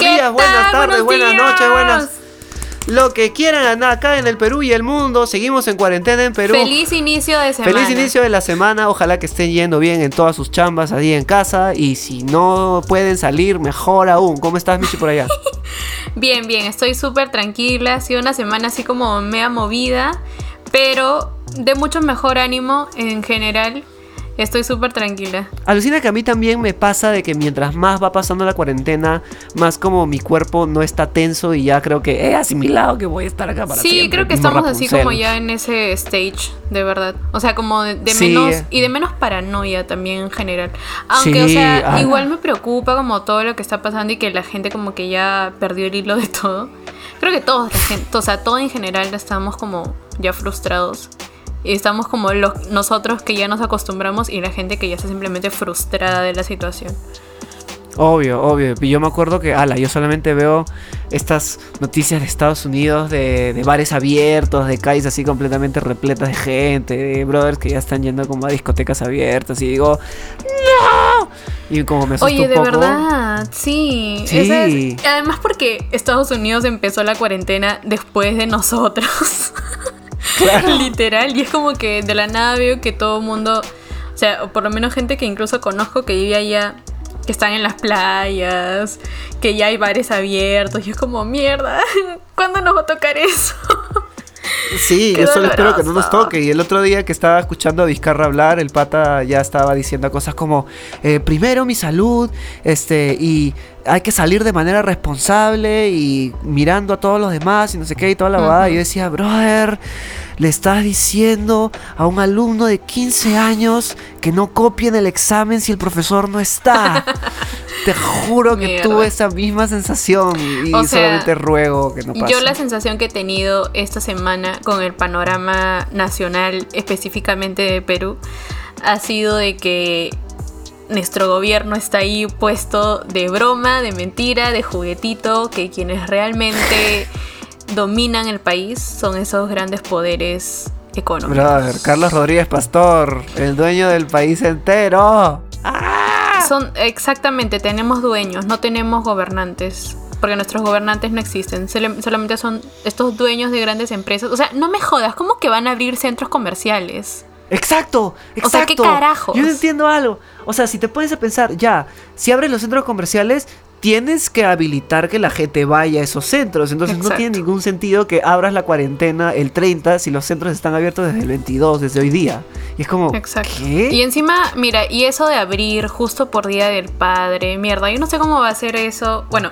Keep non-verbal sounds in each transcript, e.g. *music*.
buenos días, buenas tardes, buenas noches, buenas lo que quieran acá en el Perú y el mundo. Seguimos en cuarentena en Perú. Feliz inicio de semana. Feliz inicio de la semana. Ojalá que estén yendo bien en todas sus chambas ahí en casa. Y si no pueden salir, mejor aún. ¿Cómo estás, Michi, por allá? *laughs* bien, bien. Estoy súper tranquila. Ha sido una semana así como mea movida. Pero de mucho mejor ánimo en general. Estoy súper tranquila. Alucina que a mí también me pasa de que mientras más va pasando la cuarentena, más como mi cuerpo no está tenso y ya creo que he asimilado que voy a estar acá para Sí, creo que estamos así como ya en ese stage, de verdad. O sea, como de, menos y de menos paranoia también en general. Aunque, o sea, ah. igual me preocupa como todo lo que está pasando y que la gente como que ya perdió el hilo de todo. Creo que todos, la gente, o sea, todo en general estamos como ya frustrados. Y estamos como los, nosotros que ya nos acostumbramos y la gente que ya está simplemente frustrada de la situación. Obvio, obvio. Y yo me acuerdo que, ala, yo solamente veo estas noticias de Estados Unidos de, bares abiertos, de calles así completamente repletas de gente, de brothers que ya están yendo como a discotecas abiertas y digo, ¡No! Y como me Oye, de verdad, sí. sí. además porque Estados Unidos empezó la cuarentena después de nosotros. *laughs* *laughs* Literal. Y es como que de la nada veo que todo el mundo, o sea, por lo menos gente que incluso conozco que vive allá, que están en las playas, que ya hay bares abiertos. Y es como, mierda, *laughs* ¿cuándo nos va a tocar eso? *laughs* Sí, yo solo espero que no nos toque. Y el otro día que estaba escuchando a Vizcarra hablar, el pata ya estaba diciendo cosas como, eh, primero mi salud, este, y hay que salir de manera responsable y mirando a todos los demás y no sé qué y toda la uh Y yo decía, brother, le estás diciendo a un alumno de 15 años que no copien el examen si el profesor no está. *laughs* Te juro que tuve esa misma sensación y solamente ruego que no pase. Yo la sensación que he tenido esta semana con el panorama nacional, específicamente de Perú, ha sido de que nuestro gobierno está ahí puesto de broma, de mentira, de juguetito, que quienes realmente *laughs* dominan el país son esos grandes poderes económicos. Brother, Carlos Rodríguez Pastor, el dueño del país entero. ¡Ah! Son exactamente, tenemos dueños, no tenemos gobernantes. Porque nuestros gobernantes no existen, solamente son estos dueños de grandes empresas. O sea, no me jodas, ¿cómo que van a abrir centros comerciales? Exacto, exacto. O sea, ¿qué carajos? Yo entiendo algo. O sea, si te pones a pensar, ya, si abres los centros comerciales, tienes que habilitar que la gente vaya a esos centros. Entonces no tiene ningún sentido que abras la cuarentena el 30 si los centros están abiertos desde el 22, desde hoy día. Y es como, Exacto. ¿qué? Y encima, mira, y eso de abrir justo por Día del Padre, mierda, yo no sé cómo va a ser eso. Bueno,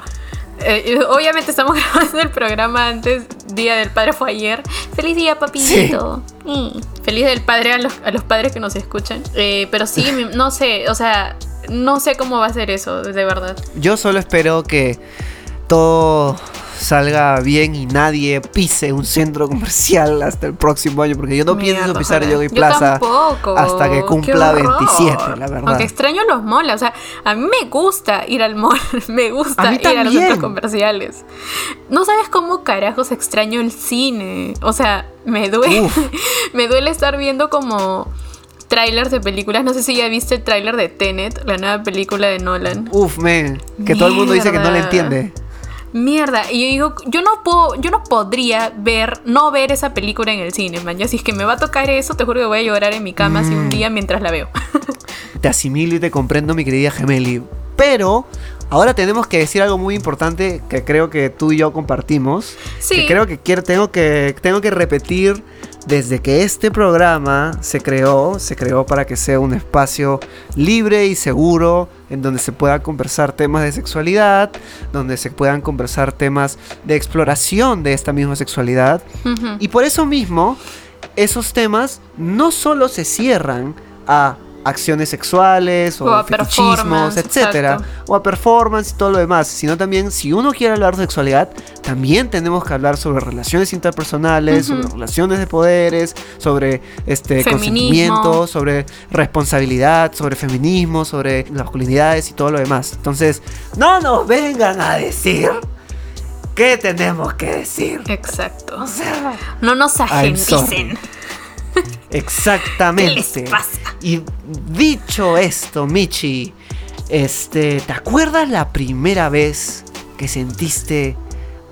eh, obviamente estamos *laughs* grabando el programa antes, Día del Padre fue ayer. Feliz día, papito. Mm. Feliz del padre a los, a los padres que nos escuchan. Eh, pero sí, no sé, o sea, no sé cómo va a ser eso, de verdad. Yo solo espero que todo salga bien y nadie pise un centro comercial hasta el próximo año, porque yo no pienso pisar Yogi Plaza hasta que cumpla 27, la verdad. Aunque extraño los malls, o sea, a mí me gusta ir al mall, *laughs* me gusta ir a los centros comerciales. No sabes cómo carajos extraño el cine, o sea, me duele, *laughs* me duele estar viendo como trailers de películas. No sé si ya viste el trailer de Tenet, la nueva película de Nolan. Uf, man, que todo el mundo dice que no le entiende. Mierda, y yo digo, yo no puedo, yo no podría ver, no ver esa película en el cine, man. Ya si es que me va a tocar eso, te juro que voy a llorar en mi cama así un mm. día mientras la veo. te asimilo y te comprendo, mi querida Gemeli. Pero ahora tenemos que decir algo muy importante que creo que tú y yo compartimos. Sí. Que creo que quiero, tengo que tengo que repetir desde que este programa se creó, se creó para que sea un espacio libre y seguro en donde se puedan conversar temas de sexualidad, donde se puedan conversar temas de exploración de esta misma sexualidad. Y por eso mismo, esos temas no solo se cierran a acciones sexuales o, a fetichismos, etcétera, o a performance y todo lo demás, sino también si uno quiere hablar de sexualidad, también tenemos que hablar sobre relaciones interpersonales, sobre relaciones de poderes, sobre este consentimiento, sobre responsabilidad, sobre feminismo, sobre masculinidades y todo lo demás. Entonces, no nos vengan a decir qué tenemos que decir. Exacto. no nos agencen. *laughs* Exactamente. Y dicho esto, Michi, este, ¿te acuerdas la primera vez que sentiste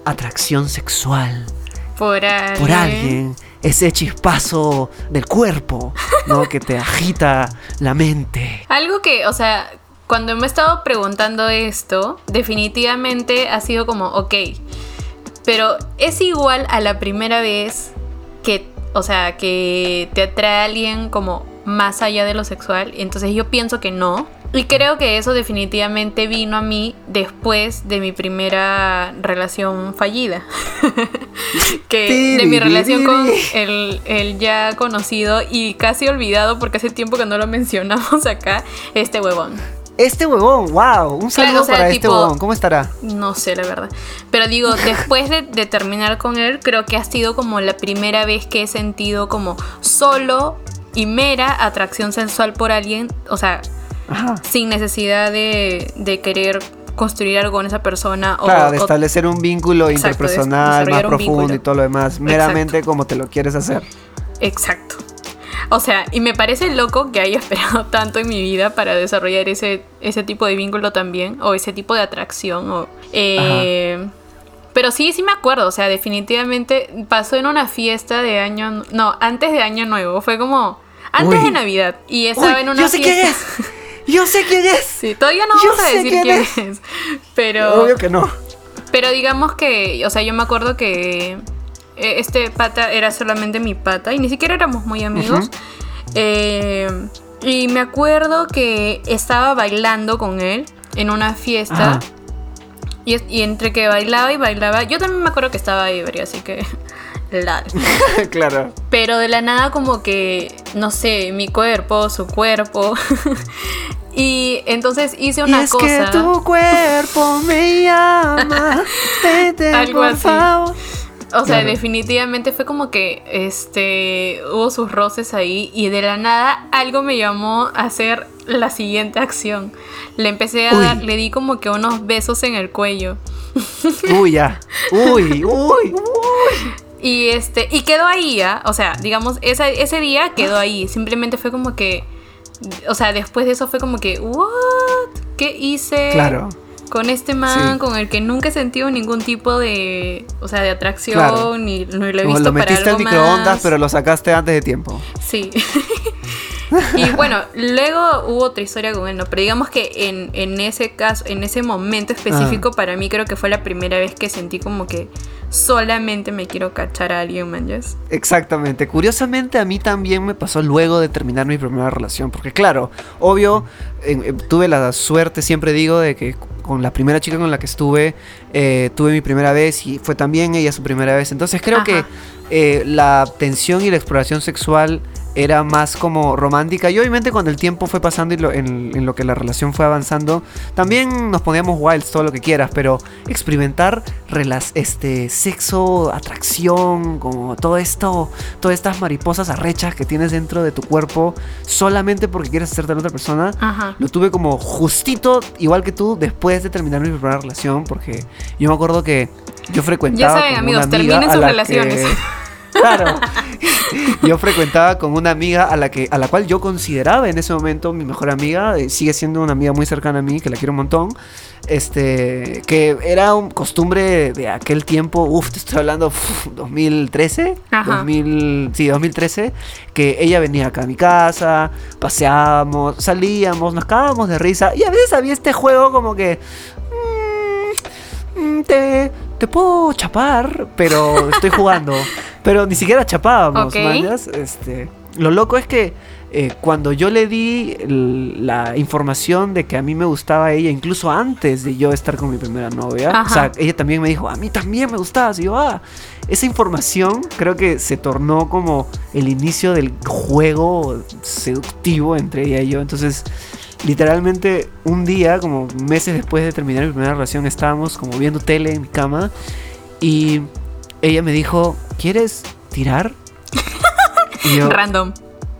atracción sexual por alguien. por alguien, ese chispazo del cuerpo, ¿no? *laughs* que te agita la mente. Algo que, o sea, cuando me he estado preguntando esto, definitivamente ha sido como, ok, pero es igual a la primera vez que, o sea, que te atrae a alguien como más allá de lo sexual. Entonces yo pienso que no. Y creo que eso definitivamente vino a mí después de mi primera relación fallida. *laughs* que de mi relación con el, el, ya conocido y casi olvidado porque hace tiempo que no lo mencionamos acá, este huevón. Este huevón, wow, un saludo para este huevón, ¿cómo estará? No sé, la verdad. Pero digo, *laughs* después de, de, terminar con él, creo que ha sido como la primera vez que he sentido como solo y mera atracción sensual por alguien, o sea, sin necesidad de, de, querer construir algo con esa persona. Claro, de establecer un vínculo interpersonal más profundo y todo lo demás, meramente como te lo quieres hacer. Exacto. O sea, y me parece loco que haya *laughs* esperado tanto en mi vida para desarrollar ese, ese tipo de vínculo también, o ese tipo de atracción. O, eh, pero sí, sí me acuerdo, o sea, definitivamente pasó en una fiesta de año, no, antes de año nuevo, fue como antes de Navidad y estaba en una yo sé quién es. Yo sé quién es. *laughs* Sí, todavía no vamos a decir quién, es. Pero obvio que no. Pero digamos que, o sea, yo me acuerdo que este pata era solamente mi pata y ni siquiera éramos muy amigos. Eh, y me acuerdo que estaba bailando con él en una fiesta. Y, y, entre que bailaba y bailaba, yo también me acuerdo que estaba ebria, así que. *laughs* *laughs* claro. Pero de la nada, como que, no sé, mi cuerpo, su cuerpo. *laughs* y entonces hice una y es cosa. Que tu cuerpo me llama. Algo así. O sea, definitivamente fue como que este hubo sus roces ahí y de la nada algo me llamó a hacer la siguiente acción. Le empecé a dar, le di como que unos besos en el cuello. *laughs* Uy, ya. Uy, uy, uy. Y este, y quedó ahí, ¿ya? O sea, digamos, ese, ese día quedó ahí. Simplemente fue como que. O sea, después de eso fue como que, ¿what? ¿Qué hice? Claro con este man con el que nunca he sentido ningún tipo de, o sea, de atracción ni, lo he visto lo metiste en microondas, pero lo sacaste antes de tiempo. Sí. *laughs* *laughs* y bueno, luego hubo otra historia con él, ¿no? Pero digamos que en, en ese caso, en ese momento específico, ah. para mí creo que fue la primera vez que sentí como que solamente me quiero cachar a alguien, man, Exactamente. Curiosamente, a mí también me pasó luego de terminar mi primera relación. Porque, claro, obvio, tuve la suerte, siempre digo, de que con la primera chica con la que estuve, eh, tuve mi primera vez y fue también ella su primera vez. Entonces, creo que eh, la tensión y la exploración sexual era más como romántica. Y obviamente cuando el tiempo fue pasando y en, lo que la relación fue avanzando, también nos poníamos wilds, todo lo que quieras, pero experimentar este sexo, atracción, como todo esto, todas estas mariposas arrechas que tienes dentro de tu cuerpo, solamente porque quieres hacerte a otra persona, lo tuve como justito, igual que tú, después de terminar mi primera relación, porque yo me acuerdo que yo frecuentaba. Ya saben, amigos, terminen sus relaciones. *laughs* Claro. Yo frecuentaba con una amiga a la que a la cual yo consideraba en ese momento mi mejor amiga, eh, sigue siendo una amiga muy cercana a mí, que la quiero un montón. Este, que era un costumbre de aquel tiempo, uff, te estoy hablando 2013, 2000, sí, 2013, que ella venía acá a mi casa, paseábamos, salíamos, nos cagábamos de risa y a veces había este juego como que mm, mm, te te puedo chapar, pero estoy jugando. *laughs* pero ni siquiera chapábamos, Este, lo loco es que eh, cuando yo le di la información de que a mí me gustaba ella, incluso antes de yo estar con mi primera novia, o sea, ella también me dijo, a mí también me gustabas. Y yo, ah, esa información creo que se tornó como el inicio del juego seductivo entre ella y yo. Entonces, literalmente un día, como meses después de terminar mi primera relación, estábamos como viendo tele en mi cama y ella me dijo, ¿quieres tirar? Y yo, Random.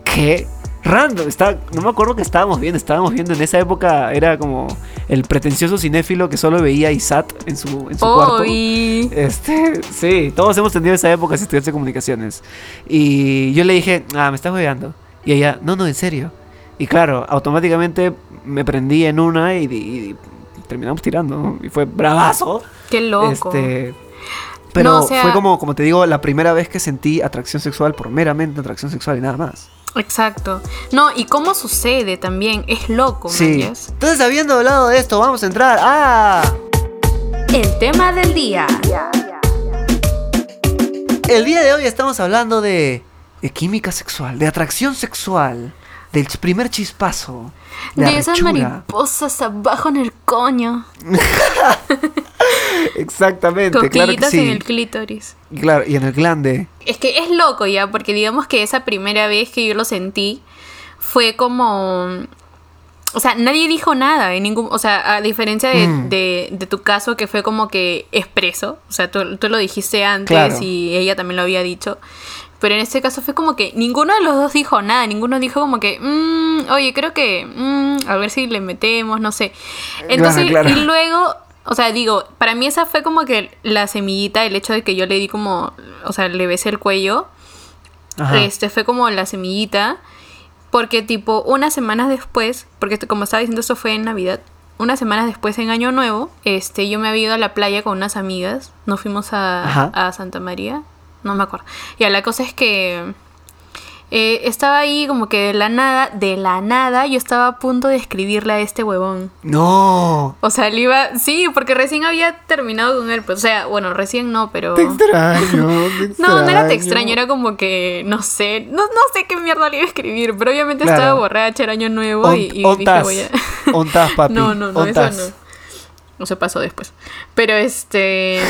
¿Qué? Random, está, no me acuerdo que estábamos viendo, estábamos viendo en esa época, era como el pretencioso cinéfilo que solo veía ISAT en su, en su cuarto. Este, sí, todos hemos tenido esa época si estudiaste comunicaciones. Y yo le dije, ah, me estás jugando. Y ella, no, no, en serio. Y claro, automáticamente me prendí en una y, terminamos tirando. Y fue bravazo. Qué loco. Este, pero fue como, como te digo, la primera vez que sentí atracción sexual por meramente atracción sexual y nada más. Exacto. No, y cómo sucede también, es loco, sí. Entonces, habiendo hablado de esto, vamos a entrar a... El tema del día. El día de hoy estamos hablando de, de química sexual, de atracción sexual, del primer chispazo. De, esas mariposas abajo en el coño. *laughs* Exactamente, claro que sí. en el clítoris. Claro, y en el glande. Es que es loco ya, porque digamos que esa primera vez que yo lo sentí fue como... O sea, nadie dijo nada, en ningún, o sea, a diferencia de, mm. de, tu caso que fue como que expreso, o sea, tú, lo dijiste antes y ella también lo había dicho, pero en este caso fue como que ninguno de los dos dijo nada, ninguno dijo como que, mm, oye, creo que, mm, a ver si le metemos, no sé. Entonces, y luego o sea, digo, para mí esa fue como que la semillita, el hecho de que yo le di como, o sea, le besé el cuello. Este fue como la semillita. Porque tipo, unas semanas después, porque como estaba diciendo, esto fue en Navidad. Unas semanas después, en Año Nuevo, este, yo me había ido a la playa con unas amigas. Nos fuimos a, a Santa María. No me acuerdo. Y la cosa es que eh, estaba ahí como que de la nada, de la nada, yo estaba a punto de escribirle a este huevón. No. O sea, él iba, sí, porque recién había terminado con él, pues, o sea, bueno, recién no, pero... Te extraño, *laughs* No, no era te extraño, era como que, no sé, no, no sé qué mierda le iba a escribir, pero obviamente estaba borracha, era año nuevo y, y dije, voy a... *laughs* papi. *laughs* No, no, no, eso no. No se pasó después. Pero este...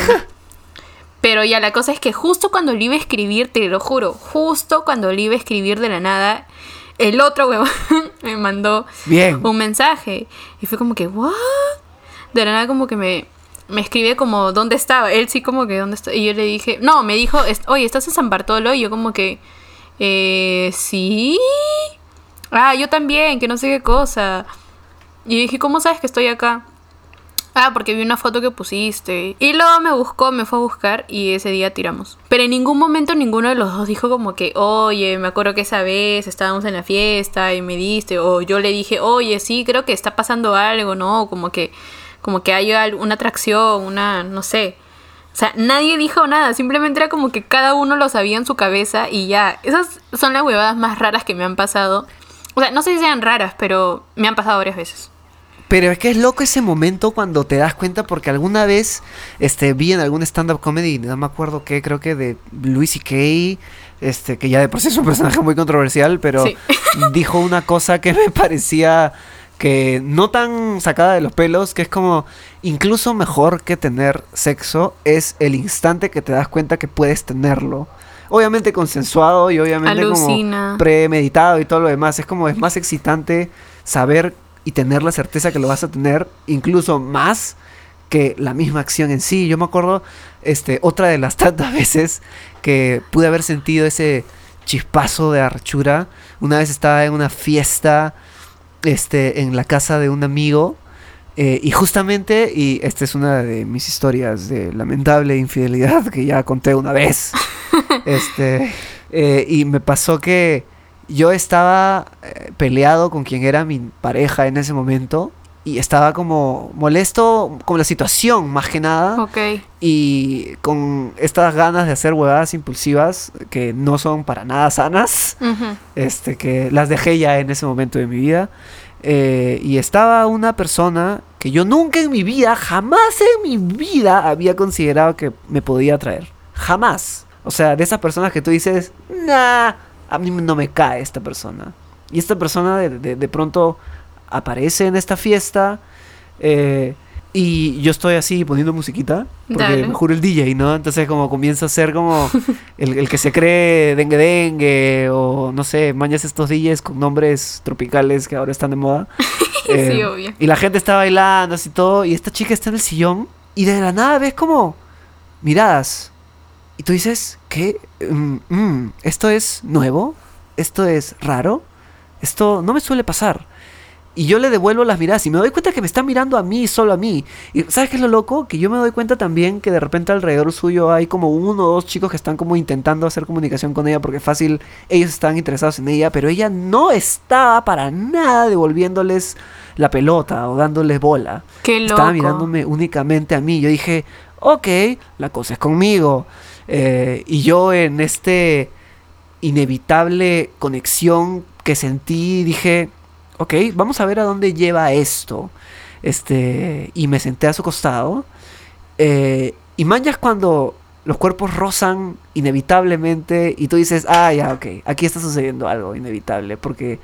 Pero ya la cosa es que justo cuando le iba a escribir, te lo juro, justo cuando le iba a escribir de la nada, el otro huevón *laughs* me mandó un mensaje. Y fue como que, ¿what? De la nada como que me, me escribe como dónde estaba. Él sí como que dónde está. Y yo le dije, no, me dijo, oye, ¿estás en San Bartolo? Y yo como que, eh, sí. Ah, yo también, que no sé qué cosa. Y dije, ¿cómo sabes que estoy acá? Ah, porque vi una foto que pusiste. Y luego me buscó, me fue a buscar y ese día tiramos. Pero en ningún momento ninguno de los dos dijo como que, oye, me acuerdo que esa vez estábamos en la fiesta y me diste. O yo le dije, oye, sí, creo que está pasando algo, ¿no? Como que, como que hay una atracción, una, no sé. O sea, nadie dijo nada, simplemente era como que cada uno lo sabía en su cabeza y ya. Esas son las huevadas más raras que me han pasado. O sea, no sé si sean raras, pero me han pasado varias veces. Pero es que es loco ese momento cuando te das cuenta porque alguna vez este, vi en algún stand-up comedy, no me acuerdo qué, creo que de Louis C.K., este, que ya de por sí es un personaje muy controversial, pero *laughs* dijo una cosa que me parecía que no tan sacada de los pelos, que es como incluso mejor que tener sexo es el instante que te das cuenta que puedes tenerlo. Obviamente consensuado y obviamente como premeditado y todo lo demás. Es como es más excitante saber y tener la certeza que lo vas a tener incluso más que la misma acción en sí. Yo me acuerdo, este, otra de las *laughs* tantas veces que pude haber sentido ese chispazo de archura. Una vez estaba en una fiesta, este, en la casa de un amigo. Eh, y justamente, y esta es una de mis historias de lamentable infidelidad que ya conté una vez. *laughs* este, eh, y me pasó que yo estaba eh, peleado con quien era mi pareja en ese momento y estaba como molesto con la situación más que nada. Ok. Y con estas ganas de hacer huevadas impulsivas que no son para nada sanas, este, que las dejé ya en ese momento de mi vida. Eh, y estaba una persona que yo nunca en mi vida, jamás en mi vida había considerado que me podía atraer. Jamás. O sea, de esas personas que tú dices, nah a mí no me cae esta persona. Y esta persona de, pronto aparece en esta fiesta eh, y yo estoy así poniendo musiquita, porque me juro el DJ, ¿no? Entonces como comienza a ser como *laughs* el, que se cree dengue dengue o no sé, mañas estos DJs con nombres tropicales que ahora están de moda. *laughs* sí, eh, obvio. Y la gente está bailando así todo y esta chica está en el sillón y de la nada ves como miradas y tú dices, ¿qué? Mm, mm, ¿Esto es nuevo? ¿Esto es raro? Esto no me suele pasar. Y yo le devuelvo las miradas y me doy cuenta que me está mirando a mí, solo a mí. Y ¿sabes qué es lo loco? Que yo me doy cuenta también que de repente alrededor suyo hay como uno o dos chicos que están como intentando hacer comunicación con ella porque fácil ellos están interesados en ella, pero ella no estaba para nada devolviéndoles la pelota o dándoles bola. Qué loco. Estaba mirándome únicamente a mí. Yo dije, ok, la cosa es conmigo. Eh, y yo en este inevitable conexión que sentí, dije, ok, vamos a ver a dónde lleva esto. Este, y me senté a su costado. Eh, y manjas cuando los cuerpos rozan inevitablemente y tú dices, ah, ya, ok, aquí está sucediendo algo inevitable, porque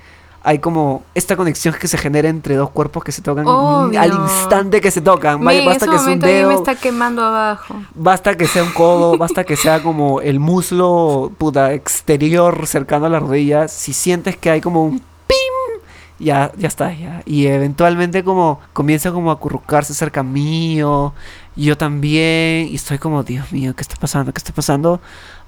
hay como esta conexión que se genera entre dos cuerpos que se tocan al instante que se tocan. basta que sea un dedo, me está quemando abajo. Basta que sea un codo, basta que sea como el muslo puta exterior cercano a la rodilla. Si sientes que hay como un pim, ya, ya está, ya. Y eventualmente como comienza como a acurrucarse cerca mío. Yo también. Y estoy como, Dios mío, ¿qué está pasando? ¿Qué está pasando?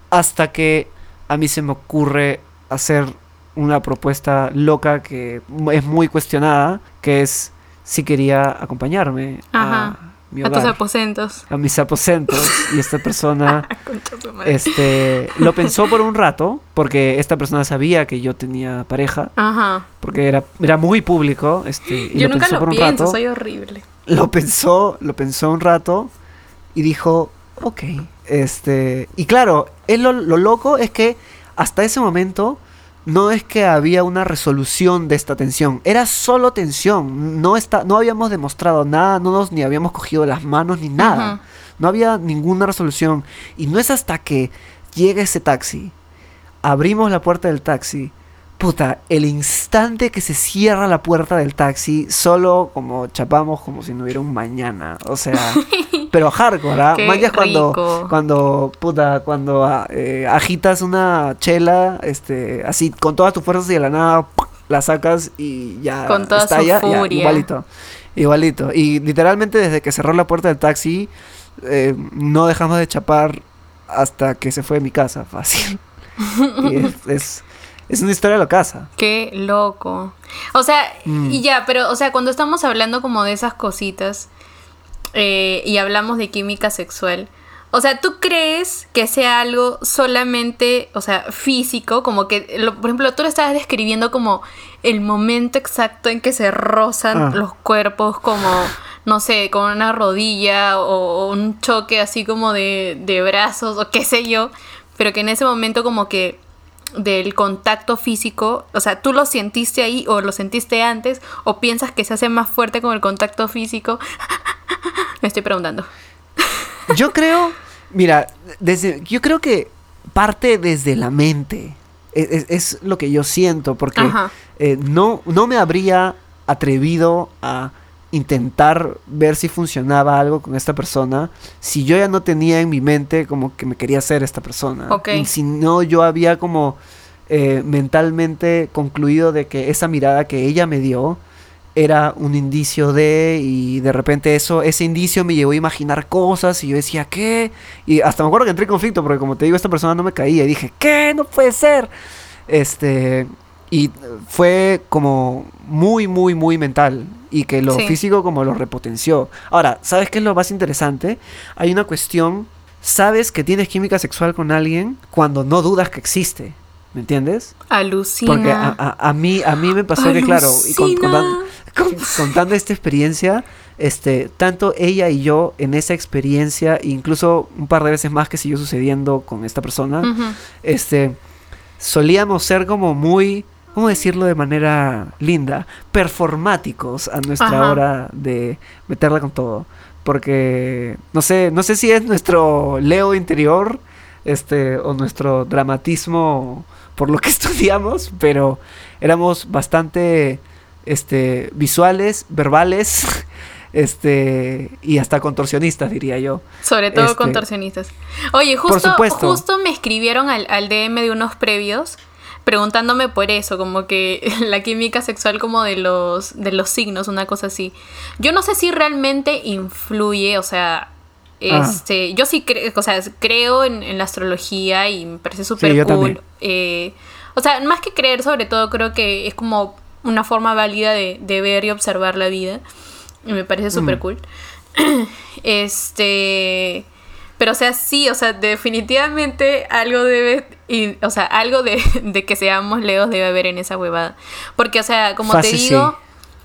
Hasta que a mí se me ocurre hacer una propuesta loca que es muy cuestionada, que es si quería acompañarme a mi hogar, a tus aposentos. A mis aposentos. y esta persona *laughs* este, lo pensó por un rato, porque esta persona sabía que yo tenía pareja. Ajá. Porque era, era muy público. Este, yo nunca lo pienso, soy horrible. Lo pensó, lo pensó un rato y dijo, ok. Este, y claro, él lo, lo loco es que hasta ese momento no es que había una resolución de esta tensión, era solo tensión, no, está, no habíamos demostrado nada, no nos ni habíamos cogido las manos ni nada, no había ninguna resolución. Y no es hasta que llega ese taxi, abrimos la puerta del taxi, puta, el instante que se cierra la puerta del taxi, solo como chapamos como si no hubiera un mañana. O sea, *laughs* pero hardcore, ¿ah? cuando, cuando, puta, cuando ah, eh, agitas una chela, este, así, con todas tus fuerzas y de la nada, la sacas y ya con toda su furia. igualito. Igualito. Y literalmente desde que cerró la puerta del taxi, eh, no dejamos de chapar hasta que se fue de mi casa, fácil. *laughs* y es es una historia locaza. Qué loco. O sea, mm. y ya, pero, o sea, cuando estamos hablando como de esas cositas eh, y hablamos de química sexual, o sea, ¿tú crees que sea algo solamente, o sea, físico? Como que, por ejemplo, tú lo estabas describiendo como el momento exacto en que se rozan ah. los cuerpos, como, no sé, con una rodilla o, un choque así como de, de brazos o qué sé yo, pero que en ese momento como que del contacto físico, o sea, ¿tú lo sentiste ahí o lo sentiste antes o piensas que se hace más fuerte con el contacto físico? *laughs* Me estoy preguntando. *laughs* Yo creo, mira, desde, yo creo que parte desde la mente. E, e, es, lo que yo siento, porque eh, no, no me habría atrevido a intentar ver si funcionaba algo con esta persona. Si yo ya no tenía en mi mente como que me quería ser esta persona. Y si no, yo había como eh, mentalmente concluido de que esa mirada que ella me dio era un indicio de y de repente eso ese indicio me llevó a imaginar cosas y yo decía qué y hasta me acuerdo que entré en conflicto porque como te digo esta persona no me caía y dije qué no puede ser. Este y fue como muy muy muy mental y que lo físico como lo repotenció. Ahora, ¿sabes qué es lo más interesante? Hay una cuestión, sabes que tienes química sexual con alguien cuando no dudas que existe. ¿Me entiendes? Alucina. Porque a, mí, a mí me pasó que, claro, y contando, esta experiencia, este, tanto ella y yo en esa experiencia, incluso un par de veces más que siguió sucediendo con esta persona, este, solíamos ser como muy ¿cómo decirlo de manera linda? Performáticos a nuestra hora de meterla con todo. Porque no sé, no sé si es nuestro Leo interior, este, o nuestro dramatismo por lo que *laughs* estudiamos, pero éramos bastante este, visuales, verbales, *laughs* este, y hasta contorsionistas, diría yo. Sobre todo este, contorsionistas. Oye, justo, justo me escribieron al, al DM de unos previos preguntándome por eso, como que *laughs* la química sexual como de los, de los signos, una cosa así. Yo no sé si realmente influye, o sea, ah. este, yo sí creo, o sea, creo en, la astrología y me parece súper cool. Eh, o sea, más que creer, sobre todo, creo que es como una forma válida de, ver y observar la vida. Y me parece súper mm. cool. *clears throat* Este. Pero, o sea, sí, o sea, definitivamente algo debe. Y, o sea, algo *laughs* de, que seamos leos debe haber en esa huevada. Porque, o sea, como te digo.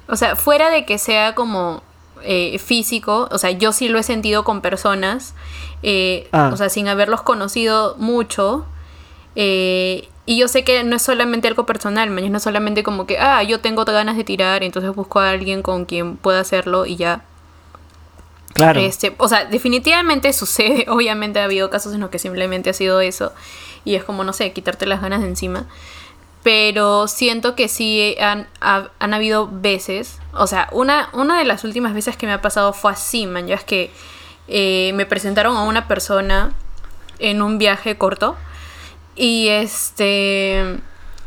O sea, fuera de que sea como eh, físico, o sea, yo sí lo he sentido con personas, eh, ah. o sea, sin haberlos conocido mucho. Eh, y yo sé que no es solamente algo personal, no es solamente como que, ah, yo tengo ganas de tirar, entonces busco a alguien con quien pueda hacerlo y ya. Claro. Este, o sea, definitivamente sucede, *laughs* obviamente ha habido casos en los que simplemente ha sido eso y es como, no sé, quitarte las ganas de encima. Pero siento que sí han, han habido veces, o sea, una, una de las últimas veces que me ha pasado fue así, man, ya es que eh, me presentaron a una persona en un viaje corto y este.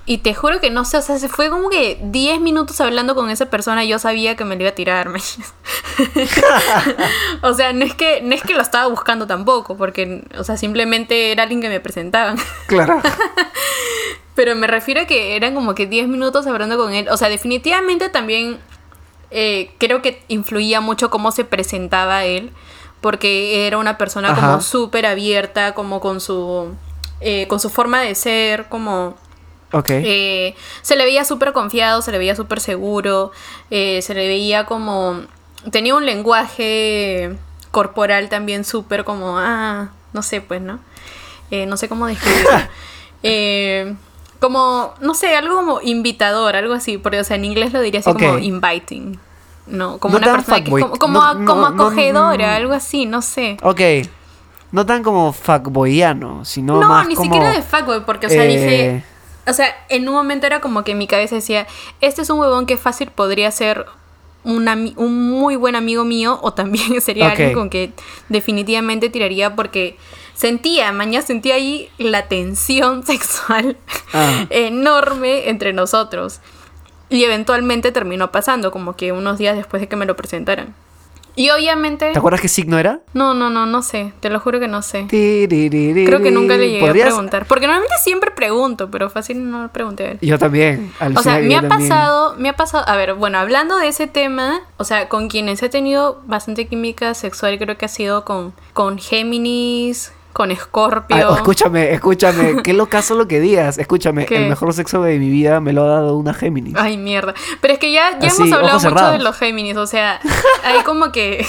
Y te juro que no sé, o sea, se fue como que 10 minutos hablando con esa persona y yo sabía que me lo iba a tirar. *laughs* o sea, no es, que, no es que lo estaba buscando tampoco, porque, o sea, simplemente era alguien que me presentaban. *laughs* Claro. Pero me refiero a que eran como que 10 minutos hablando con él. O sea, definitivamente también eh, creo que influía mucho cómo se presentaba él, porque era una persona como súper abierta, como con su eh, con su forma de ser, como... Ok. Eh, se le veía súper confiado, se le veía súper seguro, eh, se le veía como... Tenía un lenguaje corporal también súper como... Ah, no sé, pues, ¿no? no sé cómo describirlo. *laughs* como, no sé, algo como invitador, algo así, porque, o sea, en inglés lo diría así como inviting. No, como una persona que como, como, como acogedora, algo así, no sé. Ok. No tan como fuckboyano, sino no, más ni siquiera de fuckboy, porque, o sea, dije... Eh, o sea, en un momento era como que en mi cabeza decía, este es un huevón que fácil podría ser un, un muy buen amigo mío o también *laughs* sería alguien con que definitivamente tiraría porque sentía, mañana sentía ahí la tensión *laughs* sexual ah. enorme entre nosotros. Y eventualmente terminó pasando, como que unos días después de que me lo presentaran. Y obviamente. ¿Te acuerdas qué signo era? No, no, no, no sé. Te lo juro que no sé. Creo que nunca le llegué a preguntar. Porque normalmente siempre pregunto, pero fácil no lo pregunté a él. Yo también. o sea, me ha pasado, me ha pasado. A ver, bueno, hablando de ese tema, o sea, con quienes he tenido bastante química sexual, creo que ha sido con, con Géminis, con Scorpio. escúchame, escúchame, qué locazo lo que digas. Escúchame, el mejor sexo de mi vida me lo ha dado una Géminis. Ay, mierda. Pero es que ya, ya hemos hablado mucho de los Géminis, o sea, hay como que...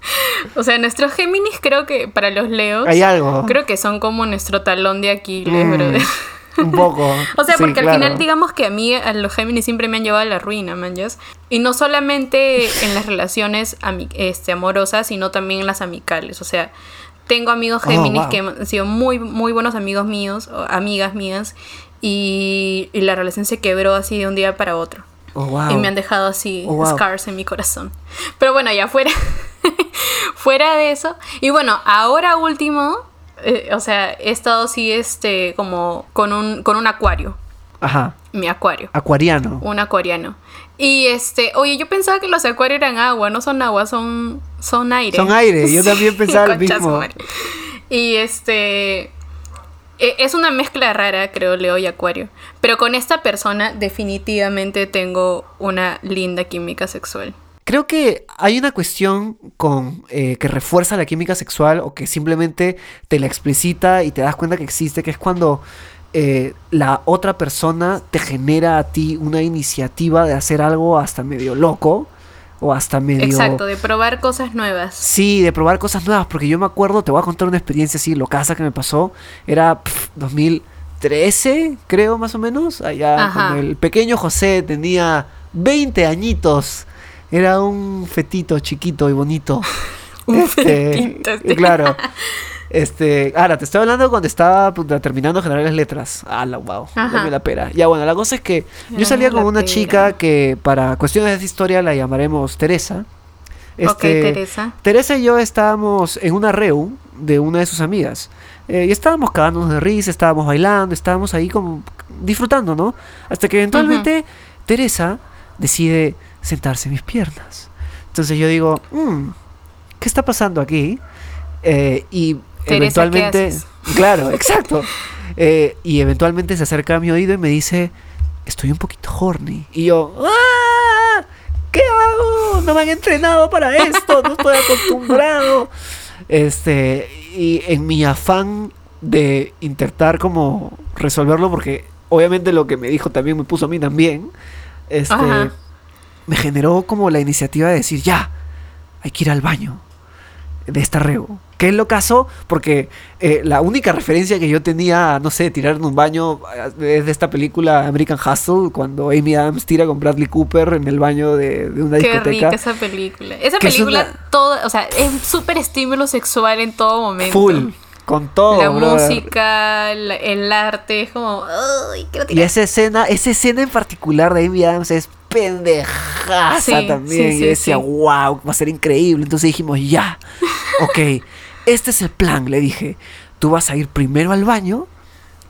*laughs* o sea, nuestros Géminis creo que para los Leos... Hay algo. Creo que son como nuestro talón de Aquiles, mm, Un poco. *laughs* o sea, porque al final digamos que a mí a los Géminis siempre me han llevado a la ruina, man. Y no solamente en las relaciones este, amorosas, sino también en las amicales. O sea, tengo amigos oh, Géminis que han sido muy, muy buenos amigos míos, o amigas mías, y, la relación se quebró así de un día para otro. Oh, y me han dejado así oh, scars en mi corazón. Pero bueno, ya fuera, *laughs* fuera de eso. Y bueno, ahora último, eh, o sea, he estado así, este, como con un, con un acuario. Ajá. Mi acuario. Acuariano. Un acuariano. Y este, oye, yo pensaba que los acuarios eran agua, no son agua, son, son aire. Son aire, yo *laughs* también pensaba lo mismo. Y este, e, es una mezcla rara, creo, Leo y Acuario. Pero con esta persona definitivamente tengo una linda química sexual. Creo que hay una cuestión con eh, que refuerza la química sexual o que simplemente te la explicita y te das cuenta que existe, que es cuando eh, la otra persona te genera a ti una iniciativa de hacer algo hasta medio loco o hasta medio... Exacto, de probar cosas nuevas. Sí, de probar cosas nuevas, porque yo me acuerdo, te voy a contar una experiencia así locaza que me pasó, era 2013, creo más o menos, allá cuando el pequeño José tenía 20 añitos, era un fetito chiquito y bonito. *laughs* un este, fetito. Claro. *laughs* Este, ahora, te estoy hablando cuando estaba terminando generar las letras. Ah, la wow, dame la pera. Ya bueno, la cosa es que yo salía con una chica que para cuestiones de historia la llamaremos Teresa. Este, Teresa. Teresa y yo estábamos en una reu de una de sus amigas. Eh, y estábamos cagándonos de risa, estábamos bailando, estábamos ahí como disfrutando, ¿no? Hasta que eventualmente Teresa decide sentarse en mis piernas. Entonces yo digo, mm, ¿qué está pasando aquí? Eh, y eventualmente, claro, exacto. *laughs* Eh, y eventualmente se acerca a mi oído y me dice, estoy un poquito horny. Y yo, ¡ah! ¿Qué hago? No me han entrenado para esto, no estoy acostumbrado. Este, y en mi afán de intentar como resolverlo, porque obviamente lo que me dijo también me puso a mí también, este, me generó como la iniciativa de decir, ya, hay que ir al baño de esta reo. ¿Qué es lo caso? Porque eh, la única referencia que yo tenía, no sé, tirar en un baño eh, es de esta película American Hustle, cuando Amy Adams tira con Bradley Cooper en el baño de, una discoteca. Qué rica esa película. Esa película, o sea, es súper estímulo sexual en todo momento. Full. Con todo. La música, el, arte, es como. Y esa escena, esa escena en particular de Amy Adams es pendejaza también. y decía, wow, va a ser increíble. Entonces dijimos, ya, ok, este es el plan, le dije. Tú vas a ir primero al baño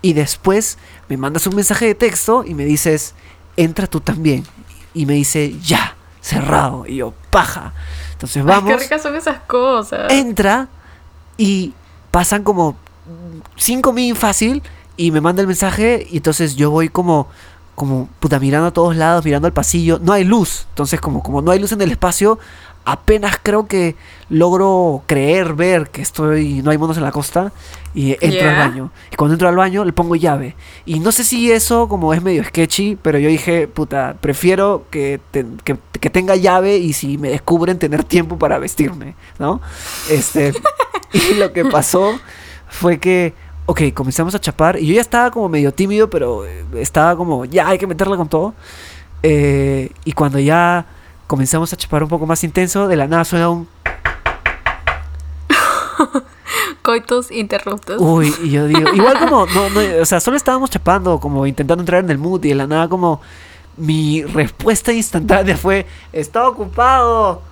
y después me mandas un mensaje de texto y me dices, entra tú también. Y me dice, ya, cerrado. Y yo, paja. Entonces vamos. qué ricas son esas cosas. Entra y pasan como cinco min fácil y me manda el mensaje y entonces yo voy como como puta mirando a todos lados, mirando al pasillo, no hay luz, entonces como como no hay luz en el espacio, apenas creo que logro creer ver que estoy no hay monos en la costa y entro al baño. Y cuando entro al baño le pongo llave. Y no sé si eso como es medio sketchy, pero yo dije, puta, prefiero que, que, que tenga llave y si me descubren tener tiempo para vestirme, ¿no? Este *laughs* Y lo que pasó fue que, ok, comenzamos a chapar. Y yo ya estaba como medio tímido, pero eh, estaba como, ya hay que meterla con todo. Eh, y cuando ya comenzamos a chapar un poco más intenso, de la nada suena un. Coitus interruptos. Uy, y yo digo, igual como, *laughs* no, no, o sea, solo estábamos chapando, como intentando entrar en el mood, y de la nada, como mi respuesta instantánea *laughs* fue: Está ocupado.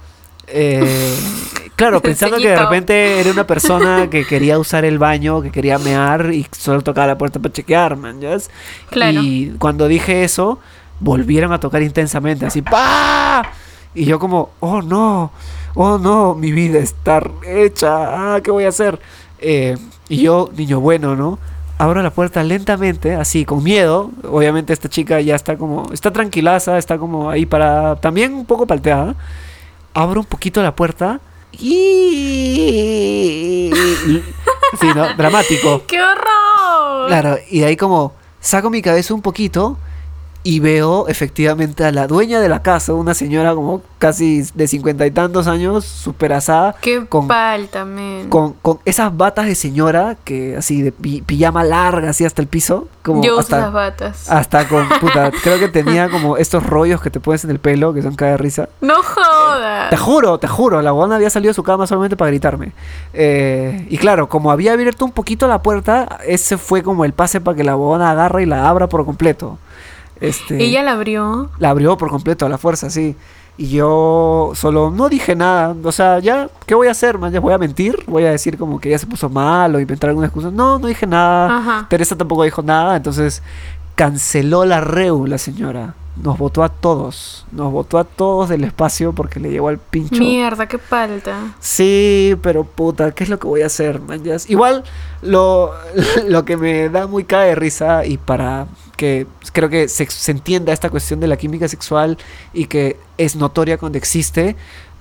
Eh, *laughs* claro, pensando que de repente era una persona que quería usar el baño, que quería mear y solo tocaba la puerta para chequear, man, Y cuando dije eso, volvieron a tocar intensamente, así, ¡pa! Y yo como, oh no, oh no, mi vida está hecha, ah, ¿qué voy a hacer? Eh, y yo, niño bueno, ¿no? Abro la puerta lentamente, así, con miedo. Obviamente esta chica ya está como, está tranquilaza, está como ahí para, también un poco palteada abro un poquito la puerta y... *laughs* Sí, ¿no? Dramático. ¡Qué horror! Claro, y de ahí como saco mi cabeza un poquito y veo efectivamente a la dueña de la casa, una señora como casi de cincuenta y tantos años, súper asada. Qué con, pal también. Con, esas batas de señora, que así de pijama larga, así hasta el piso. Como Yo hasta, uso esas batas. Hasta con, *laughs* puta, creo que tenía como estos rollos que te pones en el pelo, que son cada risa. No jodas. te juro, te juro, la buena había salido de su cama solamente para gritarme. Eh, y claro, como había abierto un poquito la puerta, ese fue como el pase para que la buena agarre y la abra por completo. Este, ¿Ella la abrió? La abrió por completo, a la fuerza, sí. Y yo solo no dije nada. O sea, ya, ¿qué voy a hacer, man? ¿Ya voy a mentir? ¿Voy a decir como que ella se puso mal o inventar alguna excusa? No, no dije nada. Teresa tampoco dijo nada. Entonces canceló la reu la señora. Nos votó a todos. Nos votó a todos del espacio porque le llegó al pincho. Mierda, qué falta. Sí, pero puta, ¿qué es lo que voy a hacer? Igual lo, *laughs* lo que me da muy cae de risa y para que creo que se, entienda esta cuestión de la química sexual y que es notoria cuando existe.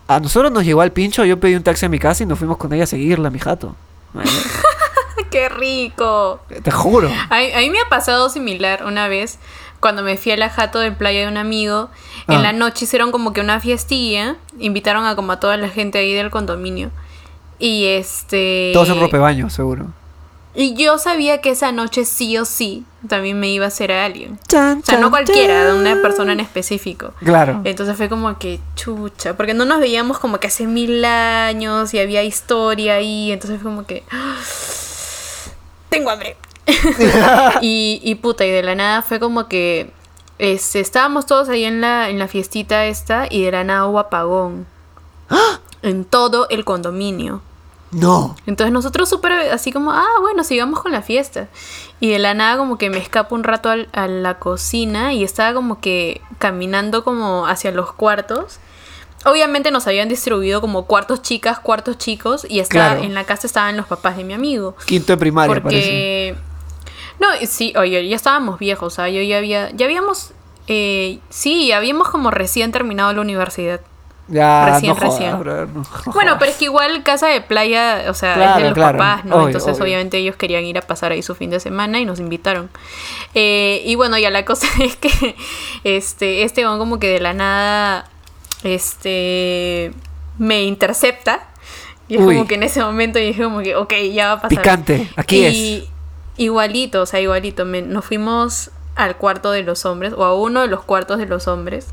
A nosotros nos llegó al pincho, yo pedí un taxi a mi casa y nos fuimos con ella a seguirla, mi jato. *laughs* ¡Qué rico! Te juro. A, mí me ha pasado similar una vez cuando me fui a la jato de playa de un amigo. En ah. la noche hicieron como que una fiestilla. Invitaron a como a toda la gente ahí del condominio. Y este. Todos en ropebaño, seguro. Y yo sabía que esa noche sí o sí también me iba a hacer a alguien. o sea, no cualquiera, de una persona en específico. Claro. Entonces fue como que chucha, porque no nos veíamos como que hace mil años y había historia ahí, entonces fue como que... *gasps* Tengo hambre. *laughs* y, y puta, y de la nada fue como que... Este, estábamos todos ahí en la, en la fiestita esta y de la nada hubo apagón. ¡Ah! *gasps* En todo el condominio. No. Entonces nosotros súper así como, ah, bueno, sigamos con la fiesta. Y de la nada como que me escapo un rato a la cocina y estaba como que caminando como hacia los cuartos. Obviamente nos habían distribuido como cuartos chicas, cuartos chicos y estaba, en la casa estaban los papás de mi amigo. Quinto de primaria, porque... No, sí, oye, ya estábamos viejos, o sea, yo ya había, ya habíamos, eh, sí, habíamos como recién terminado la universidad. Ya, recién, recién. bueno, pero es que igual casa de playa, o sea, es de los papás, ¿no? Entonces, obviamente, ellos querían ir a pasar ahí su fin de semana y nos invitaron. Eh, y bueno, ya la cosa *laughs* es que este, este como que de la nada, este me intercepta. Y es como que en ese momento dije como que, ok, ya va a pasar. Picante, aquí y, Igualito, o sea, igualito. nos fuimos al cuarto de los hombres, o a uno de los cuartos de los hombres.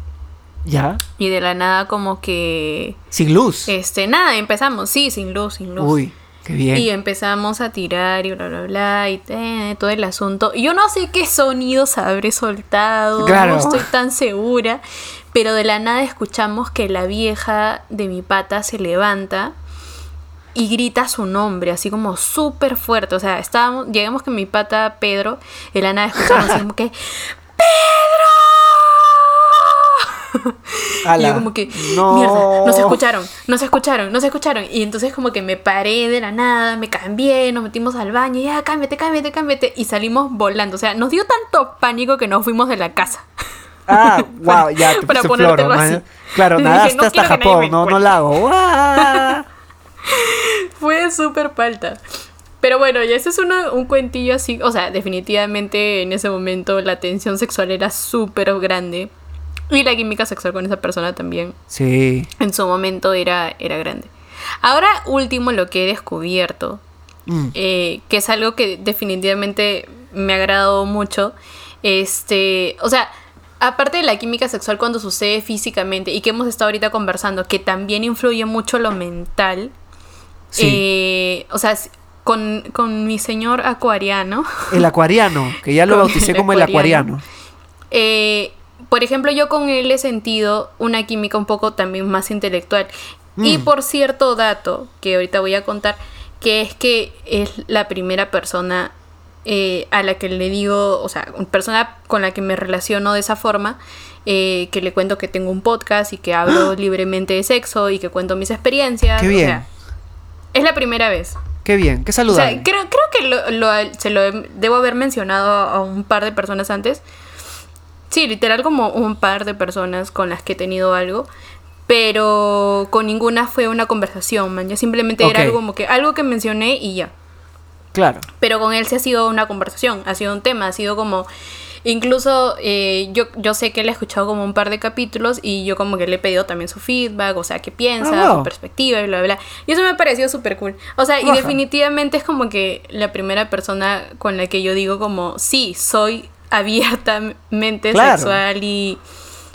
¿Ya? Y de la nada como que... Sin luz. Este, nada, empezamos, sí, sin luz, sin luz. Uy. Qué bien. Y empezamos a tirar y bla, bla, bla, y todo el asunto. Yo no sé qué sonidos habré soltado, claro. no estoy tan segura, pero de la nada escuchamos que la vieja de mi pata se levanta y grita su nombre, así como súper fuerte. O sea, estábamos, llegamos que mi pata Pedro, de la nada escuchamos así como que ¡Pedro! *laughs* y yo como que, no. mierda, nos escucharon, nos escucharon, nos escucharon. Y entonces como que me paré de la nada, me cambié, nos metimos al baño, ya, cámbiate, cámbiate, cámbiate. Y salimos volando. O sea, nos dio tanto pánico que nos fuimos de la casa. Ah, *laughs* wow, ya, te para floro, así. Claro, nada, hasta Japón, no, no lago. *laughs* *laughs* Fue súper falta. Pero bueno, ya ese es un cuentillo así. O sea, definitivamente en ese momento la tensión sexual era súper grande. Y la química sexual con esa persona también. Sí. En su momento era, era grande. Ahora, último, lo que he descubierto, mm. eh, que es algo que definitivamente me ha agradado mucho. Este, o sea, aparte de la química sexual cuando sucede físicamente y que hemos estado ahorita conversando, que también influye mucho lo mental. Sí. Eh, o sea, con, con, mi señor acuariano. *laughs* El acuariano, que ya lo bauticé como el acuariano. Eh, por ejemplo, yo con él he sentido una química un poco también más intelectual. Y mm. por cierto dato que ahorita voy a contar, que es que es la primera persona eh, a la que le digo, o sea, persona con la que me relaciono de esa forma, eh, que le cuento que tengo un podcast y que hablo libremente de sexo y que cuento mis experiencias. Qué bien. Es la primera vez. Qué bien, qué saludable. creo, creo que se lo debo haber mencionado a un par de personas antes, Sí, literal como un par de personas con las que he tenido algo, pero con ninguna fue una conversación, man. Ya simplemente era algo como que algo que mencioné y ya. Claro. Pero con él sí ha sido una conversación, ha sido un tema, ha sido como... Incluso eh, yo, yo sé que él ha escuchado como un par de capítulos y yo como que le he pedido también su feedback, o sea, qué piensa, su perspectiva y bla, bla, bla. Y eso me ha parecido súper cool. O sea, y definitivamente es como que la primera persona con la que yo digo como, sí, soy abiertamente sexual y,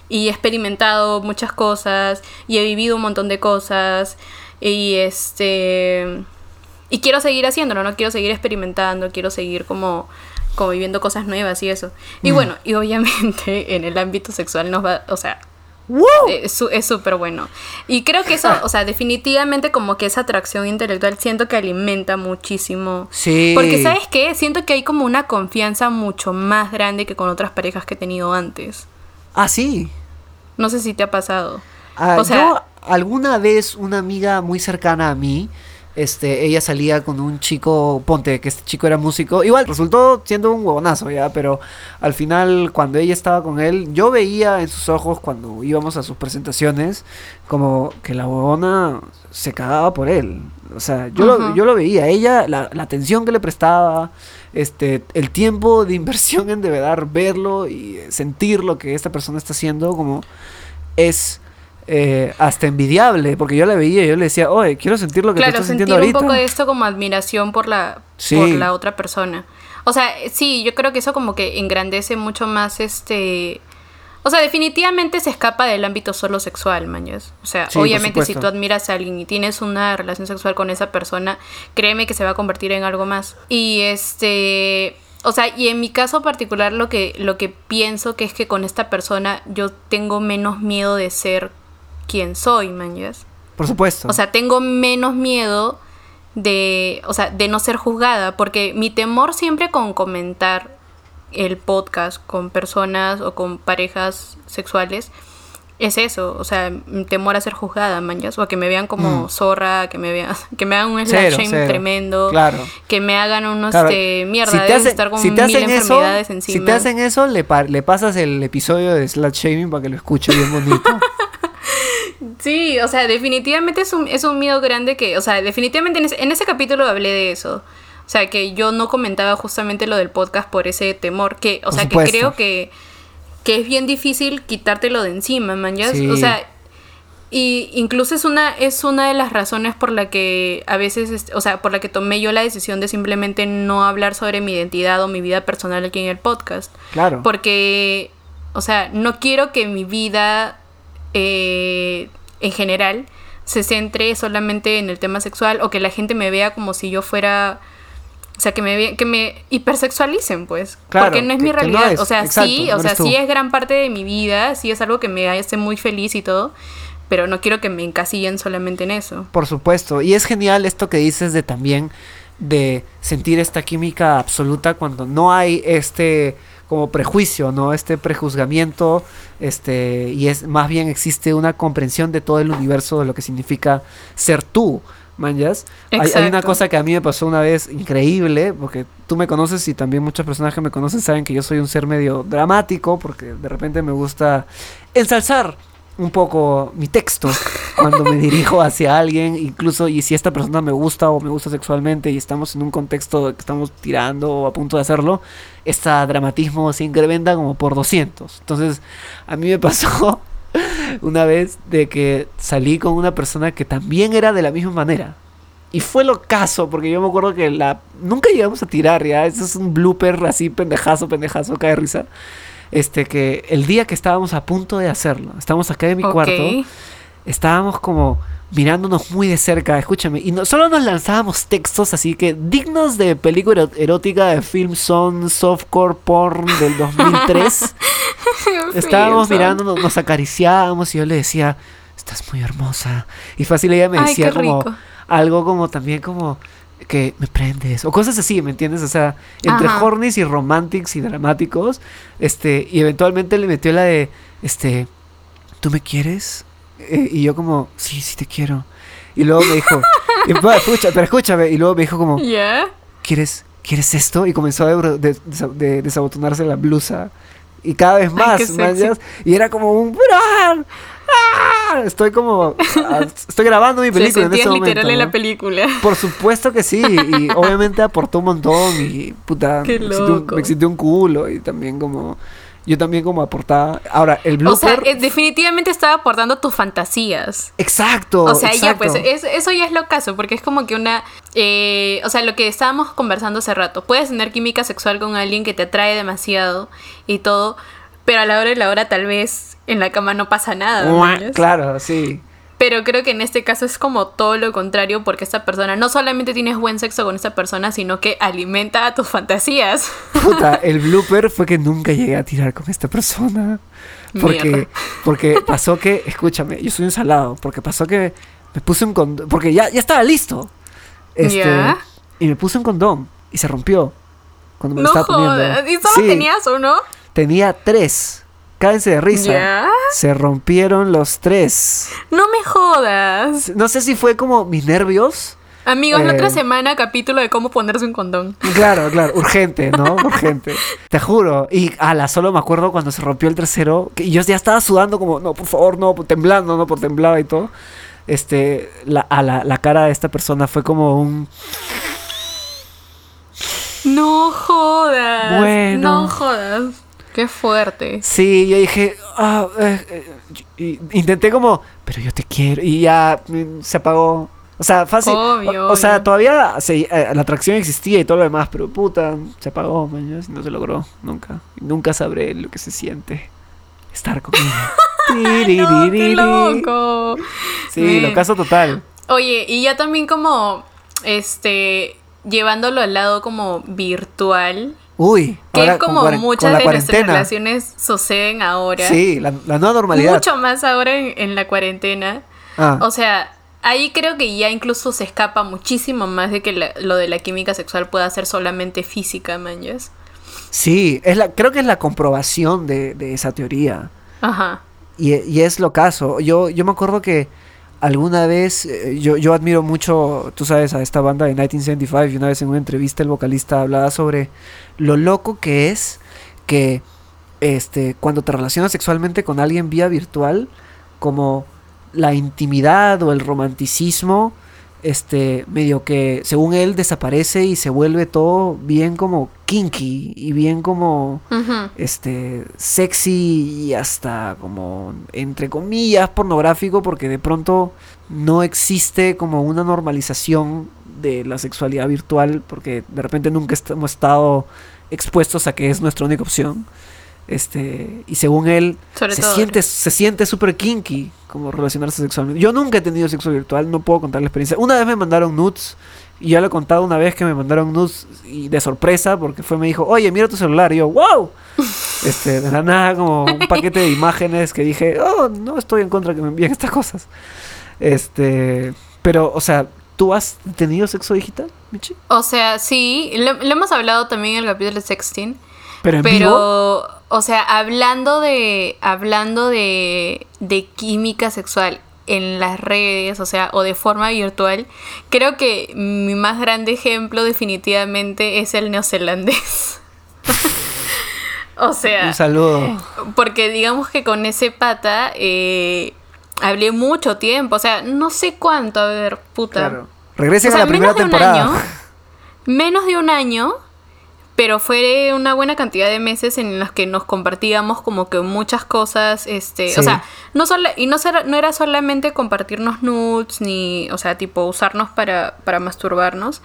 y he experimentado muchas cosas y he vivido un montón de cosas y este y quiero seguir haciéndolo, no quiero seguir experimentando, quiero seguir como como viviendo cosas nuevas y eso. Y mm. bueno, y obviamente *laughs* en el ámbito sexual nos va, o sea, es súper bueno. Y creo que eso, o sea, definitivamente como que esa atracción intelectual siento que alimenta muchísimo. Sí. Porque, ¿sabes qué? Siento que hay como una confianza mucho más grande que con otras parejas que he tenido antes. Ah, sí. No sé si te ha pasado. Ah, o sea, yo alguna vez una amiga muy cercana a mí este, ella salía con un chico, ponte que este chico era músico, igual resultó siendo un huevonazo ya, pero al final cuando ella estaba con él, yo veía en sus ojos cuando íbamos a sus presentaciones como que la huevona se cagaba por él, o sea, yo, lo, yo lo veía, ella, la, la atención que le prestaba, este, el tiempo de inversión en de verdad verlo y sentir lo que esta persona está haciendo, como es eh, hasta envidiable, porque yo la veía y yo le decía, oye, quiero sentir lo que claro, tú sintiendo ahorita. un poco de esto como admiración por la, por la otra persona. O sea, sí, yo creo que eso como que engrandece mucho más este... O sea, definitivamente se escapa del ámbito solo sexual, mañas. O sea, obviamente si tú admiras a alguien y tienes una relación sexual con esa persona, créeme que se va a convertir en algo más. Y este... O sea, y en mi caso particular lo que, lo que pienso que es que con esta persona yo tengo menos miedo de ser quién soy, man, Por supuesto. O sea, tengo menos miedo de, o sea, de no ser juzgada, porque mi temor siempre con comentar el podcast con personas o con parejas sexuales es eso, o sea, temor a ser juzgada, manjas, o a que me vean como mm. zorra, que me vean, *laughs* que me hagan un slash tremendo, claro. que me hagan unos este, mierda, si estar con mil enfermedades encima. Si te hacen eso, le, le pasas el episodio de Slash Shaming para que lo escuche bien bonito. *laughs* Sí, o sea, definitivamente es un, es un miedo grande que, o sea, definitivamente en ese, capítulo hablé de eso. O sea, que yo no comentaba justamente lo del podcast por ese temor, que, o sea, que creo que, que es bien difícil quitártelo de encima, man. O sea, Y incluso es una, es una de las razones por la que a veces, o sea, por la que tomé yo la decisión de simplemente no hablar sobre mi identidad o mi vida personal aquí en el podcast. Claro. Porque, o sea, no quiero que mi vida eh, en general se centre solamente en el tema sexual o que la gente me vea como si yo fuera o sea, que me, que me hipersexualicen, pues. porque no es mi realidad. o sea, sí, o sea, sí es gran parte de mi vida, sí es algo que me hace muy feliz y todo, pero no quiero que me encasillen solamente en eso. Por supuesto. Y es genial esto que dices de también de sentir esta química absoluta cuando no hay este como prejuicio, ¿no? Este prejuzgamiento, este, y es más bien existe una comprensión de todo el universo de lo que significa ser tú. ¿Manjas? Hay, hay, una cosa que a mí me pasó una vez increíble, porque tú me conoces y también muchas personas que me conocen saben que yo soy un ser medio dramático, porque de repente me gusta ensalzar un poco mi texto cuando me dirijo hacia alguien, incluso y si esta persona me gusta o me gusta sexualmente y estamos en un contexto que estamos tirando o a punto de hacerlo, este dramatismo se incrementa como por 200. Entonces, a mí me pasó *laughs* una vez de que salí con una persona que también era de la misma manera. Y fue lo caso, porque yo me acuerdo que la nunca llegamos a tirar, ya. Eso es un blooper así, pendejazo, pendejazo, cae risa. Este, que el día que estábamos a punto de hacerlo, estábamos acá en mi cuarto, estábamos como mirándonos muy de cerca, escúchame, y no, solo nos lanzábamos textos así que dignos de película erótica de film son softcore porn del 2003. *laughs* estábamos mirándonos, nos acariciábamos y yo le decía, estás muy hermosa. Y fácil ella me decía como algo como también como que me prendes o cosas así, ¿me entiendes? O sea, entre hornies y romantics y dramáticos, este, y eventualmente le metió la de, este, ¿tú me quieres? Eh, y yo como, sí, sí te quiero. Y luego me dijo, *laughs* escucha, pero escúchame, y luego me dijo como, ¿quieres, ¿quieres esto? Y comenzó a de, desabotonarse la blusa. Y cada vez más, y era como un... ¡Ah! Estoy como. Ah, estoy grabando mi película en ese momento. literal en la película. Por supuesto que sí. Y *laughs* obviamente aportó un montón. Y puta. me, Existió un, culo. Y también como. Yo también como aportaba. Ahora, el blooper... O sea, definitivamente estaba aportando tus fantasías. Exacto. O sea, ya pues, eso ya es lo caso, porque es como que una... Eh, o sea, lo que estábamos conversando hace rato. Puedes tener química sexual con alguien que te atrae demasiado y todo, pero a la hora de la hora tal vez en la cama no pasa nada. Claro, sí. Pero creo que en este caso es como todo lo contrario porque esta persona no solamente tienes buen sexo con esta persona, sino que alimenta a tus fantasías. Puta, *laughs* el blooper fue que nunca llegué a tirar con esta persona. Porque, porque pasó que, escúchame, yo soy un salado, porque pasó que me puse un condón, porque ya, ya estaba listo. Este, Y me puse un condón y se rompió cuando me lo estaba poniendo. ¿Y solo tenías uno? Tenía tres. Cádense de risa. Se rompieron los tres. No me jodas. No sé si fue como mis nervios. Amigos, la otra eh, semana capítulo de cómo ponerse un condón. Claro, claro, *laughs* urgente, ¿no? Urgente. Te juro. Y ala, solo me acuerdo cuando se rompió el tercero, que yo ya estaba sudando como, no, por favor, no, temblando, no, por temblaba y todo. Este, la, a la, la cara de esta persona fue como un... No jodas. Bueno. No jodas. Qué fuerte. Sí, yo dije, ah, eh, eh, intenté como, pero yo te quiero. Y ya mm, se apagó. O sea, fácil. o, sea, todavía eh, la atracción existía y todo lo demás, pero puta, se apagó, no se logró, nunca. Nunca sabré lo que se siente estar con ella. *laughs* qué loco. Sí, lo caso total. Oye, y ya también como, este, llevándolo al lado como virtual, Uy, que es como muchas de nuestras relaciones suceden ahora. Sí, la, nueva normalidad. Mucho más ahora en, la cuarentena. Ah. O sea, ahí creo que ya incluso se escapa muchísimo más de que lo de la química sexual pueda ser solamente física, manches. Sí, es la, creo que es la comprobación de, esa teoría. Ajá. Y, y, es lo caso. Yo, yo me acuerdo que alguna vez, eh, yo, yo admiro mucho, tú sabes, a esta banda de 1975 y una vez en una entrevista el vocalista hablaba sobre lo loco que es que este, cuando te relacionas sexualmente con alguien vía virtual, como la intimidad o el romanticismo este, medio que, según él, desaparece y se vuelve todo bien como kinky y bien como, este, sexy y hasta como, entre comillas, pornográfico, porque de pronto no existe como una normalización de la sexualidad virtual, porque de repente nunca hemos estado expuestos a que es nuestra única opción. Este, y según él, se, siente, se siente súper kinky como relacionarse sexualmente. Yo nunca he tenido sexo virtual, no puedo contar la experiencia. Una vez me mandaron nudes, y ya lo he contado una vez que me mandaron nudes y de sorpresa, porque fue, me dijo, oye, mira tu celular. Y yo, wow. *laughs* Este, de la nada, como un paquete de imágenes que dije, oh, no estoy en contra que me envíen estas cosas. Este, pero, o sea, ¿tú has tenido sexo digital, Michi? O sea, sí, lo, hemos hablado también en el capítulo de sexting. Pero en Pero, o sea, hablando de. Hablando de. de química sexual en las redes, o sea, o de forma virtual, creo que mi más grande ejemplo definitivamente es el neozelandés. *laughs* o sea. Un saludo. Porque digamos que con ese pata. Eh, hablé mucho tiempo, o sea, no sé cuánto, a ver, puta. Claro. Regresen a la primera temporada. menos de un año pero fue una buena cantidad de meses en los que nos compartíamos como que muchas cosas, este, o sea, no solo, y no, no era solamente compartirnos nudes, ni, o sea, tipo usarnos para, para masturbarnos,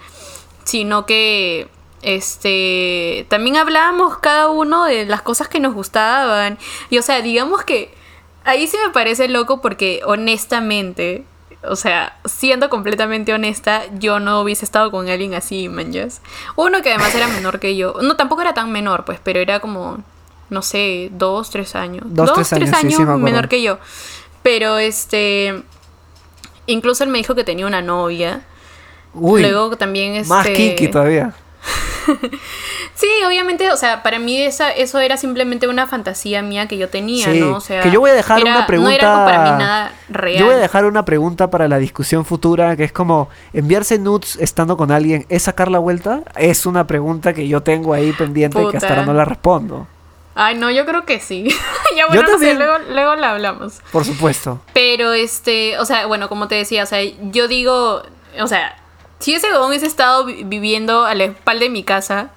sino que, este, también hablábamos cada uno de las cosas que nos gustaban, y o sea, digamos que ahí sí me parece loco porque honestamente, o sea, siendo completamente honesta, yo no hubiese estado con alguien así, manjas. Uno que además era menor que yo. No, tampoco era tan menor, pues, pero era como, no sé, dos, tres años. Dos, tres, años, menor que yo. Pero este. Incluso él me dijo que tenía una novia. Uy, Luego también este. Más kinky todavía. *laughs* sí, obviamente, o sea, para mí esa, eso era simplemente una fantasía mía que yo tenía, ¿no? O sea, que yo voy a dejar una pregunta. No era para mí nada real. Yo voy a dejar una pregunta para la discusión futura, que es como, ¿enviarse nudes estando con alguien es sacar la vuelta? Es una pregunta que yo tengo ahí pendiente y que hasta ahora no la respondo. Ay, no, yo creo que sí. *laughs* ya bueno, no sé, luego, luego la hablamos. Por supuesto. Pero este, o sea, bueno, como te decía, o sea, yo digo, o sea, si ese huevón hubiese estado viviendo a la espalda de mi casa,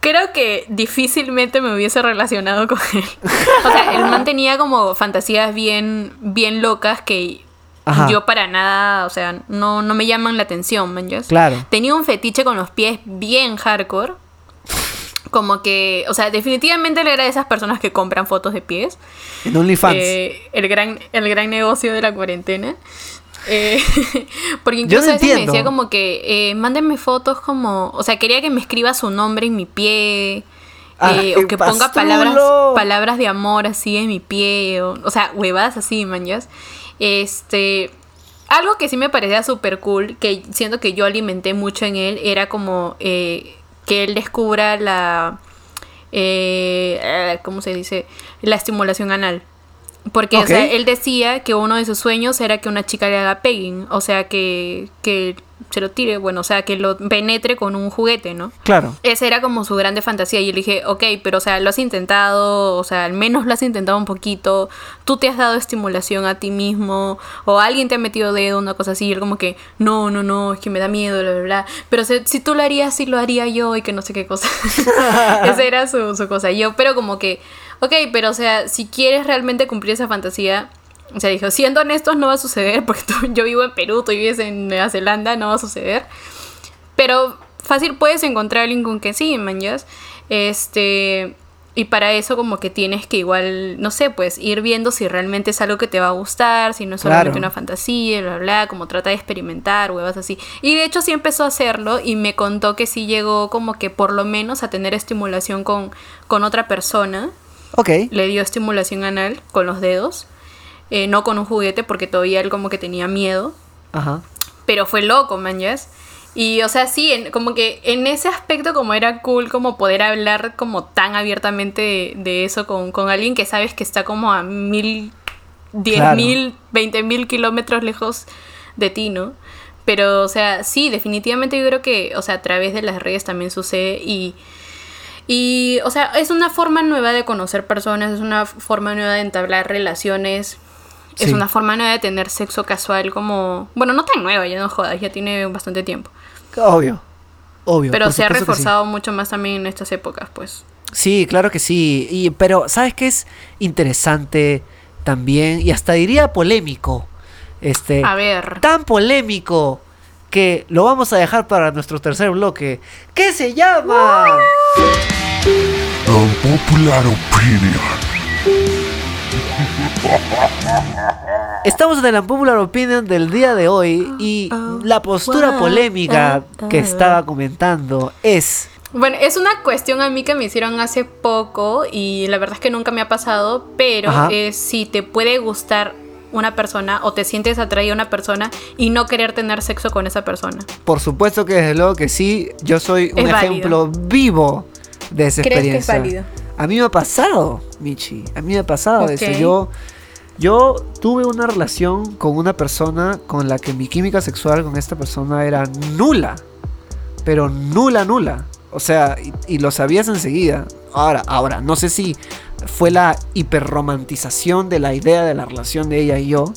creo que difícilmente me hubiese relacionado con él. *laughs* O sea, él mantenía como fantasías bien, bien locas que yo para nada, o sea, no, no me llaman la atención, man. Claro. Tenía un fetiche con los pies bien hardcore. Como que, o sea, definitivamente él era de esas personas que compran fotos de pies. En OnlyFans. Eh, el, gran, el gran negocio de la cuarentena. Eh, *laughs* porque incluso a veces me decía como que, eh, mándenme fotos como, o sea, quería que me escriba su nombre en mi pie. Eh, o que ponga palabras, palabras de amor así en mi pie. O, o sea, huevadas así, manjas. Este. Algo que sí me parecía súper cool, que siento que yo alimenté mucho en él, era como que él descubra la. ¿Cómo se dice? La estimulación anal. Porque, o sea, él decía que uno de sus sueños era que una chica le haga pegging, o sea, que, que se lo tire, bueno, o sea, que lo penetre con un juguete, ¿no? Claro. Esa era como su grande fantasía. Y yo le dije, ok, pero, o sea, lo has intentado, o sea, al menos lo has intentado un poquito, tú te has dado estimulación a ti mismo, o alguien te ha metido dedo, una cosa así, y él como que, no, no, no, es que me da miedo, bla, bla, bla. Pero si, tú lo harías, sí lo haría yo, y que no sé qué cosa. *laughs* Esa era su, su cosa. Yo, pero como que ok, pero o sea, si quieres realmente cumplir esa fantasía, o sea, dijo, siendo honestos no va a suceder, *laughs* porque yo vivo en Perú, tú vives en Nueva Zelanda, no va a suceder. Pero fácil puedes encontrar a alguien con que sí, manjas. Este, y para eso como que tienes que igual, no sé, pues ir viendo si realmente es algo que te va a gustar, si no es solamente una fantasía, bla, bla, como trata de experimentar, huevas así. Y de hecho sí empezó a hacerlo y me contó que sí llegó como que por lo menos a tener estimulación con, con otra persona. Ok. Le dio estimulación anal con los dedos. Eh, no con un juguete porque todavía él como que tenía miedo. Ajá. Pero fue loco, man, Y, o sea, sí, como que en ese aspecto como era cool como poder hablar como tan abiertamente de, eso con, alguien que sabes que está como a mil, diez mil, veinte mil kilómetros lejos de ti, ¿no? Pero, o sea, sí, definitivamente yo creo que, o sea, a través de las redes también sucede y y, o sea, es una forma nueva de conocer personas, es una forma nueva de entablar relaciones. es una forma nueva de tener sexo casual como... Bueno, no tan nueva, ya no jodas, ya tiene bastante tiempo. Obvio, obvio. Pero se ha reforzado mucho más también en estas épocas, pues. Sí, claro que sí. Y, pero, ¿sabes qué es interesante también? Y hasta diría polémico. Este, a ver. Tan polémico que lo vamos a dejar para nuestro tercer bloque. ¿Qué se llama? Popular Opinion. Estamos en la Popular Opinion del día de hoy y la postura polémica que estaba comentando es... Bueno, es una cuestión a mí que me hicieron hace poco y la verdad es que nunca me ha pasado, pero es si te puede gustar una persona o te sientes atraído a una persona y no querer tener sexo con esa persona. Por supuesto que desde luego que sí, yo soy un ejemplo vivo de esa experiencia. Que es válido? A mí me ha pasado, Michi, a mí me ha pasado eso. Yo, yo tuve una relación con una persona con la que mi química sexual con esta persona era nula, pero nula, nula. O sea, y, y lo sabías enseguida. Ahora, ahora, no sé si fue la hiperromantización de la idea de la relación de ella y yo,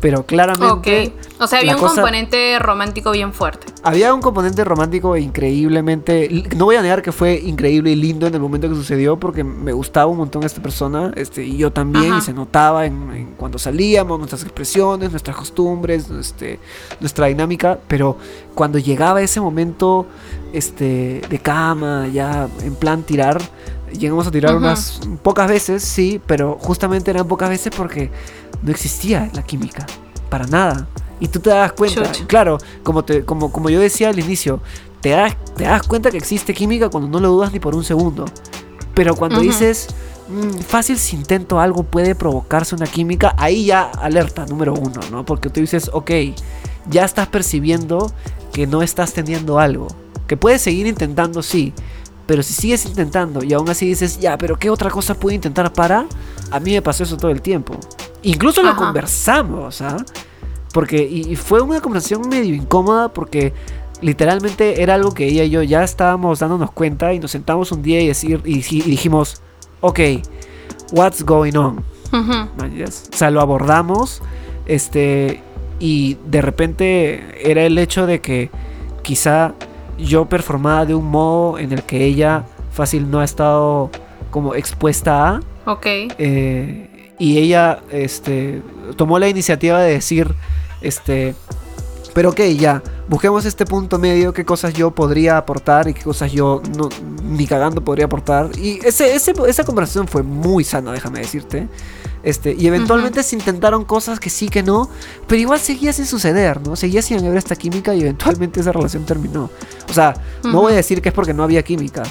pero claramente... O sea, había un componente romántico bien fuerte. Había un componente romántico increíblemente... No voy a negar que fue increíble y lindo en el momento que sucedió porque me gustaba un montón esta persona, este, y yo también, y se notaba en, cuando salíamos, nuestras expresiones, nuestras costumbres, este, nuestra dinámica, pero cuando llegaba ese momento este, de cama, ya en plan tirar llegamos a tirar unas pocas veces, sí, pero justamente eran pocas veces porque no existía la química, para nada. Y tú te das cuenta, claro, como, te, como, como yo decía al inicio, te das, te das cuenta que existe química cuando no lo dudas ni por un segundo. Pero cuando dices, mm, fácil si intento algo puede provocarse una química, ahí ya alerta, número uno, ¿no? Porque tú dices, ok, ya estás percibiendo que no estás teniendo algo. Que puedes seguir intentando, sí, pero si sigues intentando y aún así dices, ya, pero ¿qué otra cosa puedo intentar para? A mí me pasó eso todo el tiempo. Incluso lo conversamos, ¿ah? Porque, y, fue una conversación medio incómoda porque literalmente era algo que ella y yo ya estábamos dándonos cuenta y nos sentamos un día y, decir, y, dijimos, ok, what's going on? O sea, lo abordamos, este, y de repente era el hecho de que quizá yo performaba de un modo en el que ella fácil no ha estado como expuesta a. Ok. Eh, y ella este, tomó la iniciativa de decir, este, pero ok, ya, busquemos este punto medio, qué cosas yo podría aportar y qué cosas yo no, ni cagando podría aportar. Y ese, esa conversación fue muy sana, déjame decirte. Este, y eventualmente se intentaron cosas que sí, que no, pero igual seguía sin suceder, ¿no? Seguía sin haber esta química y eventualmente esa relación terminó. O sea, no voy a decir que es porque no había química,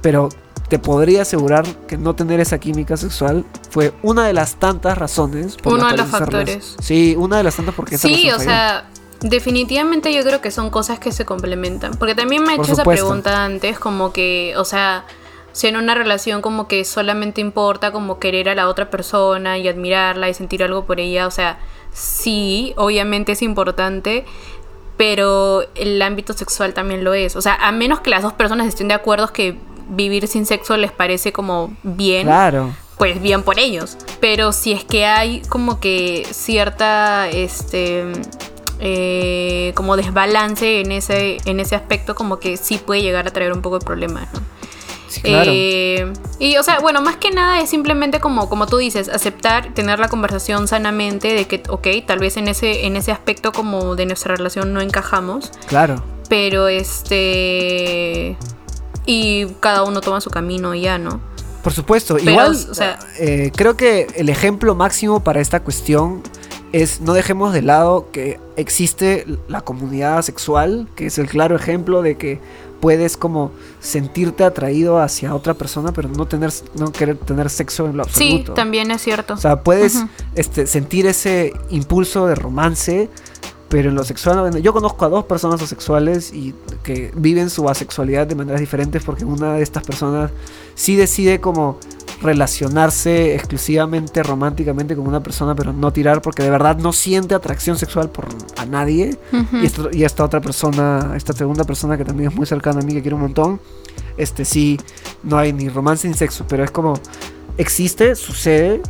pero te podría asegurar que no tener esa química sexual fue una de las tantas razones. Por Uno de los factores. Sí, una de las tantas porque Sí, o sea, definitivamente yo creo que son cosas que se complementan. Porque también me he hecho esa pregunta antes, como que, o sea, si en una relación como que solamente importa como querer a la otra persona y admirarla y sentir algo por ella, o sea, sí, obviamente es importante, pero el ámbito sexual también lo es. O sea, a menos que las dos personas estén de acuerdo que vivir sin sexo les parece como bien. Claro. Pues bien por ellos. Pero si es que hay como que cierta, este, eh, como desbalance en ese, en ese aspecto, como que sí puede llegar a traer un poco de problemas, ¿no? Eh, y, o sea, bueno, más que nada es simplemente como, como tú dices, aceptar, tener la conversación sanamente de que, ok, tal vez en ese, en ese aspecto como de nuestra relación no encajamos. Claro. Pero este... Y cada uno toma su camino ya, ¿no? Por supuesto, igual, o sea, eh, creo que el ejemplo máximo para esta cuestión es no dejemos de lado que existe la comunidad sexual, que es el claro ejemplo de que puedes como sentirte atraído hacia otra persona, pero no tener, no querer tener sexo en lo absoluto. Sí, también es cierto. O sea, puedes este, sentir ese impulso de romance, pero en lo sexual, yo conozco a dos personas asexuales y que viven su asexualidad de maneras diferentes porque una de estas personas sí decide como relacionarse exclusivamente románticamente con una persona, pero no tirar porque de verdad no siente atracción sexual por a nadie. y, esta otra persona, esta segunda persona que también es muy cercana a mí, que quiero un montón, este sí, no hay ni romance ni sexo, pero es como existe, sucede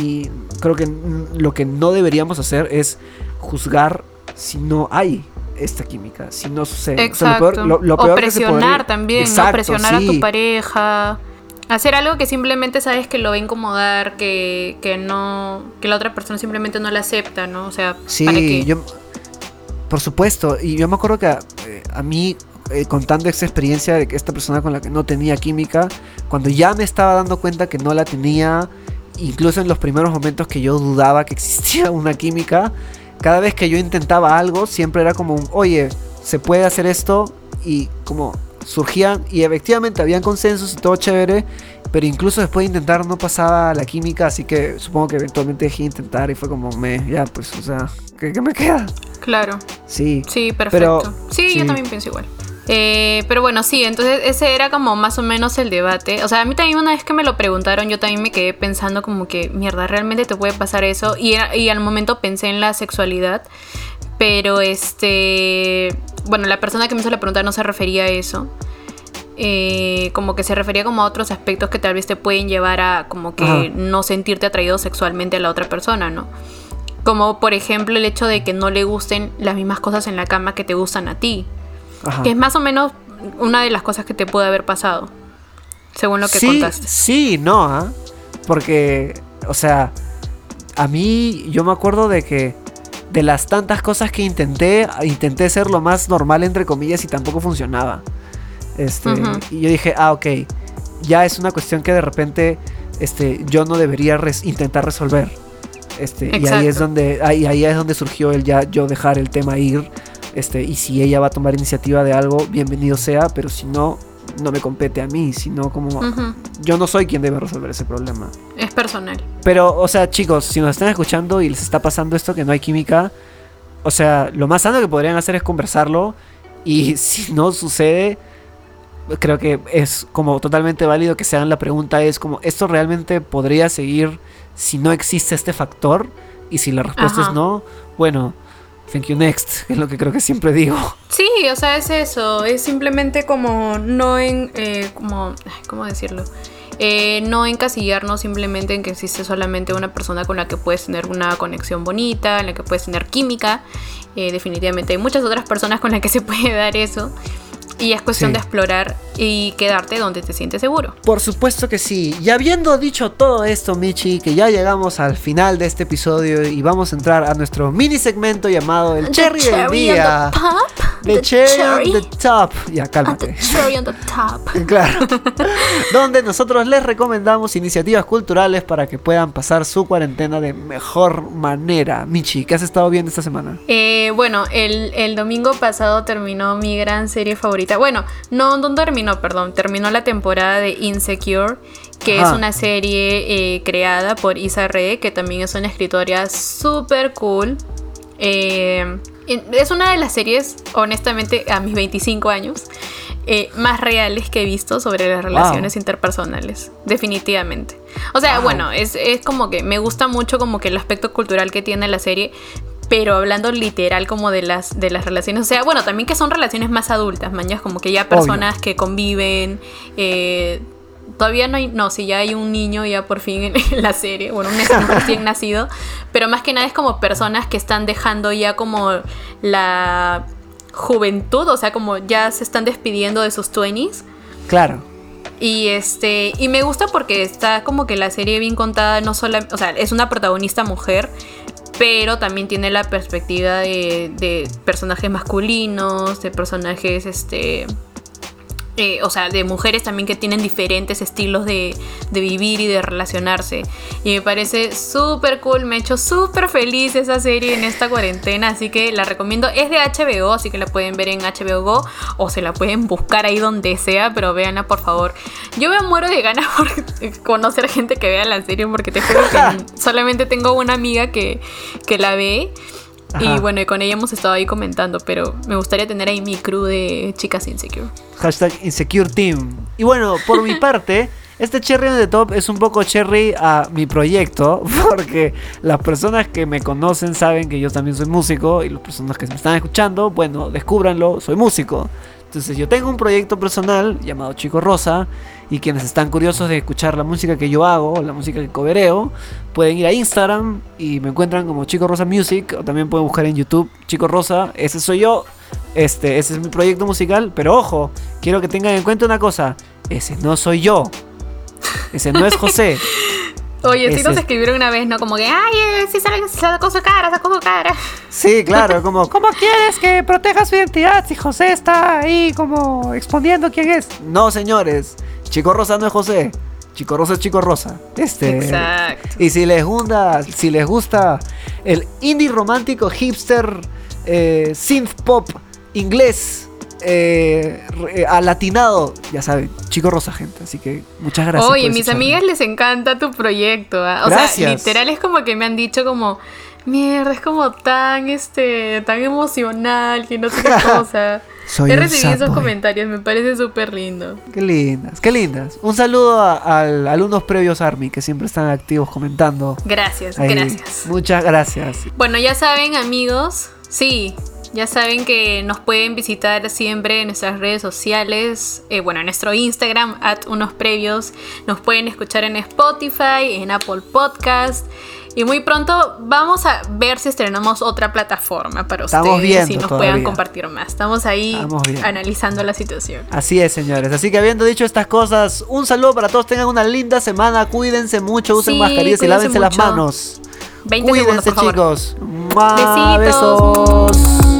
y creo que lo que no deberíamos hacer es juzgar si no hay esta química, si no sucede. Exacto. O, presionar también, ¿no? Presionar a tu pareja. Hacer algo que simplemente sabes que lo va a incomodar, que, que no. que la otra persona simplemente no la acepta, ¿no? O sea, sí, yo. Por supuesto, y yo me acuerdo que a, eh, mí, eh, contando esta experiencia de que esta persona con la que no tenía química, cuando ya me estaba dando cuenta que no la tenía, incluso en los primeros momentos que yo dudaba que existía *laughs* una química, cada vez que yo intentaba algo, siempre era como un, oye, se puede hacer esto y como surgían y efectivamente habían consensos y todo chévere, pero incluso después de intentar no pasaba la química, así que supongo que eventualmente dejé de intentar y fue como, me, ya, pues, o sea, ¿qué, me queda? Claro. Sí. Sí, perfecto. sí, yo también pienso igual. Eh, pero bueno, sí, entonces ese era como más o menos el debate. O sea, a mí también una vez que me lo preguntaron, yo también me quedé pensando como que, mierda, ¿realmente te puede pasar eso? Y, y al momento pensé en la sexualidad. Pero este, bueno, la persona que me hizo la pregunta no se refería a eso. Eh, como que se refería como a otros aspectos que tal vez te pueden llevar a como que no sentirte atraído sexualmente a la otra persona, ¿no? Como por ejemplo el hecho de que no le gusten las mismas cosas en la cama que te gustan a ti. Que es más o menos una de las cosas que te puede haber pasado, según lo que contaste. Sí, no, ¿ah? porque, o sea, a mí yo me acuerdo de que de las tantas cosas que intenté, intenté ser lo más normal entre comillas y tampoco funcionaba. Este, Y yo dije, ah, ok, ya es una cuestión que de repente este, yo no debería intentar resolver. Este, y ahí es donde ahí, ahí es donde surgió el ya yo dejar el tema ir este, y si ella va a tomar iniciativa de algo, bienvenido sea, pero si no, no me compete a mí, sino como yo no soy quien debe resolver ese problema. Es personal. Pero, o sea, chicos, si nos están escuchando y les está pasando esto que no hay química, o sea, lo más sano que podrían hacer es conversarlo y *laughs* si no sucede, creo que es como totalmente válido que se hagan la pregunta es como, ¿esto realmente podría seguir si no existe este factor? Y si la respuesta es no, bueno, Thank you next, es lo que creo que siempre digo. Sí, o sea, es eso, es simplemente como no en, eh, como, ¿cómo decirlo? Eh, no encasillarnos simplemente en que existe solamente una persona con la que puedes tener una conexión bonita, en la que puedes tener química. Eh, definitivamente hay muchas otras personas con las que se puede *laughs* dar eso. Y es cuestión de explorar y quedarte donde te sientes seguro. Por supuesto que sí. Y habiendo dicho todo esto, Michi, que ya llegamos al final de este episodio y vamos a entrar a nuestro mini segmento llamado El Cherry, del Día. The, cherry, on the top. Ya, cálmate. The cherry on the top. *laughs* claro. *laughs* donde nosotros les recomendamos iniciativas culturales para que puedan pasar su cuarentena de mejor manera. Michi, ¿qué has estado viendo esta semana? Eh, bueno, el, el domingo pasado terminó mi gran serie favorita. Bueno, no, no terminó, perdón. Terminó la temporada de Insecure, que es una serie eh, creada por Isa Re, que también es una escritora súper cool. Eh, es una de las series, honestamente, a mis 25 años, eh, más reales que he visto sobre las relaciones interpersonales. Definitivamente. O sea, bueno, es, es, como que me gusta mucho como que el aspecto cultural que tiene la serie. Pero hablando literal como de las, de las relaciones, o sea, bueno, también que son relaciones más adultas, mañas, como que ya personas que conviven, eh, todavía no hay, no, si ya hay un niño ya por fin en, la serie, bueno, un *laughs* recién nacido, pero más que nada es como personas que están dejando ya como la juventud, o sea, como ya se están despidiendo de sus 20s. Claro. Y este, y me gusta porque está como que la serie bien contada, no solo, o sea, es una protagonista mujer, pero también tiene la perspectiva de, de personajes masculinos, de personajes este eh, o sea, de mujeres también que tienen diferentes estilos de, vivir y de relacionarse. Y me parece súper cool, me ha hecho súper feliz esa serie en esta cuarentena, así que la recomiendo. Es de HBO, así que la pueden ver en HBO Go o se la pueden buscar ahí donde sea, pero véanla por favor. Yo me muero de ganas por *laughs* conocer gente que vea la serie porque te juro que *laughs* solamente tengo una amiga que, que la ve. Y bueno, y con ella hemos estado ahí comentando, pero me gustaría tener ahí mi crew de chicas insecure. Hashtag insecure team. Y bueno, por mi *laughs* parte, este cherry on the top es un poco cherry a mi proyecto, *laughs* porque las personas que me conocen saben que yo también soy músico y las personas que me están escuchando, bueno, descúbranlo, soy músico. Entonces yo tengo un proyecto personal llamado Chico Rosa y quienes están curiosos de escuchar la música que yo hago, la música que covereo, pueden ir a Instagram y me encuentran como Chico Rosa Music o también pueden buscar en YouTube Chico Rosa, ese soy yo, este, ese es mi proyecto musical, pero ojo, quiero que tengan en cuenta una cosa, ese no soy yo, ese no es José. *laughs* Oye, sí nos escribieron una vez, ¿no? Como que, ay, eh, sí sacó su cara, sacó su cara. Sí, claro, *laughs* como, ¿cómo quieres que proteja su identidad si José está ahí como exponiendo quién es? No, señores, Chico Rosa no es José. Chico Rosa es Chico Rosa. Este. Exacto. Y si les gusta, si les gusta el indie romántico hipster eh, synth pop inglés eh, alatinado, ya saben, Chico Rosa, gente. Así que muchas gracias. Oye, mis amigas les encanta tu proyecto. ¿ah? O sea, literal es como que me han dicho como, mierda, es como tan, este, tan emocional, que no sé qué *laughs* cosa. He recibido esos comentarios, me parece súper lindo. Qué lindas, qué lindas. Un saludo a, alumnos previos Army que siempre están activos comentando. Gracias, gracias. Muchas gracias. Bueno, ya saben, amigos, sí, ya saben que nos pueden visitar siempre en nuestras redes sociales, eh, bueno, en nuestro Instagram, at unos previos. Nos pueden escuchar en Spotify, en Apple Podcast. Y muy pronto vamos a ver si estrenamos otra plataforma para ustedes. Viendo si nos puedan compartir más. Estamos ahí analizando la situación. Así es, señores. Así que habiendo dicho estas cosas, un saludo para todos. Tengan una linda semana. Cuídense mucho, usen mascarillas y lávense las manos. 20 Cuídense, chicos. Besitos. Besos.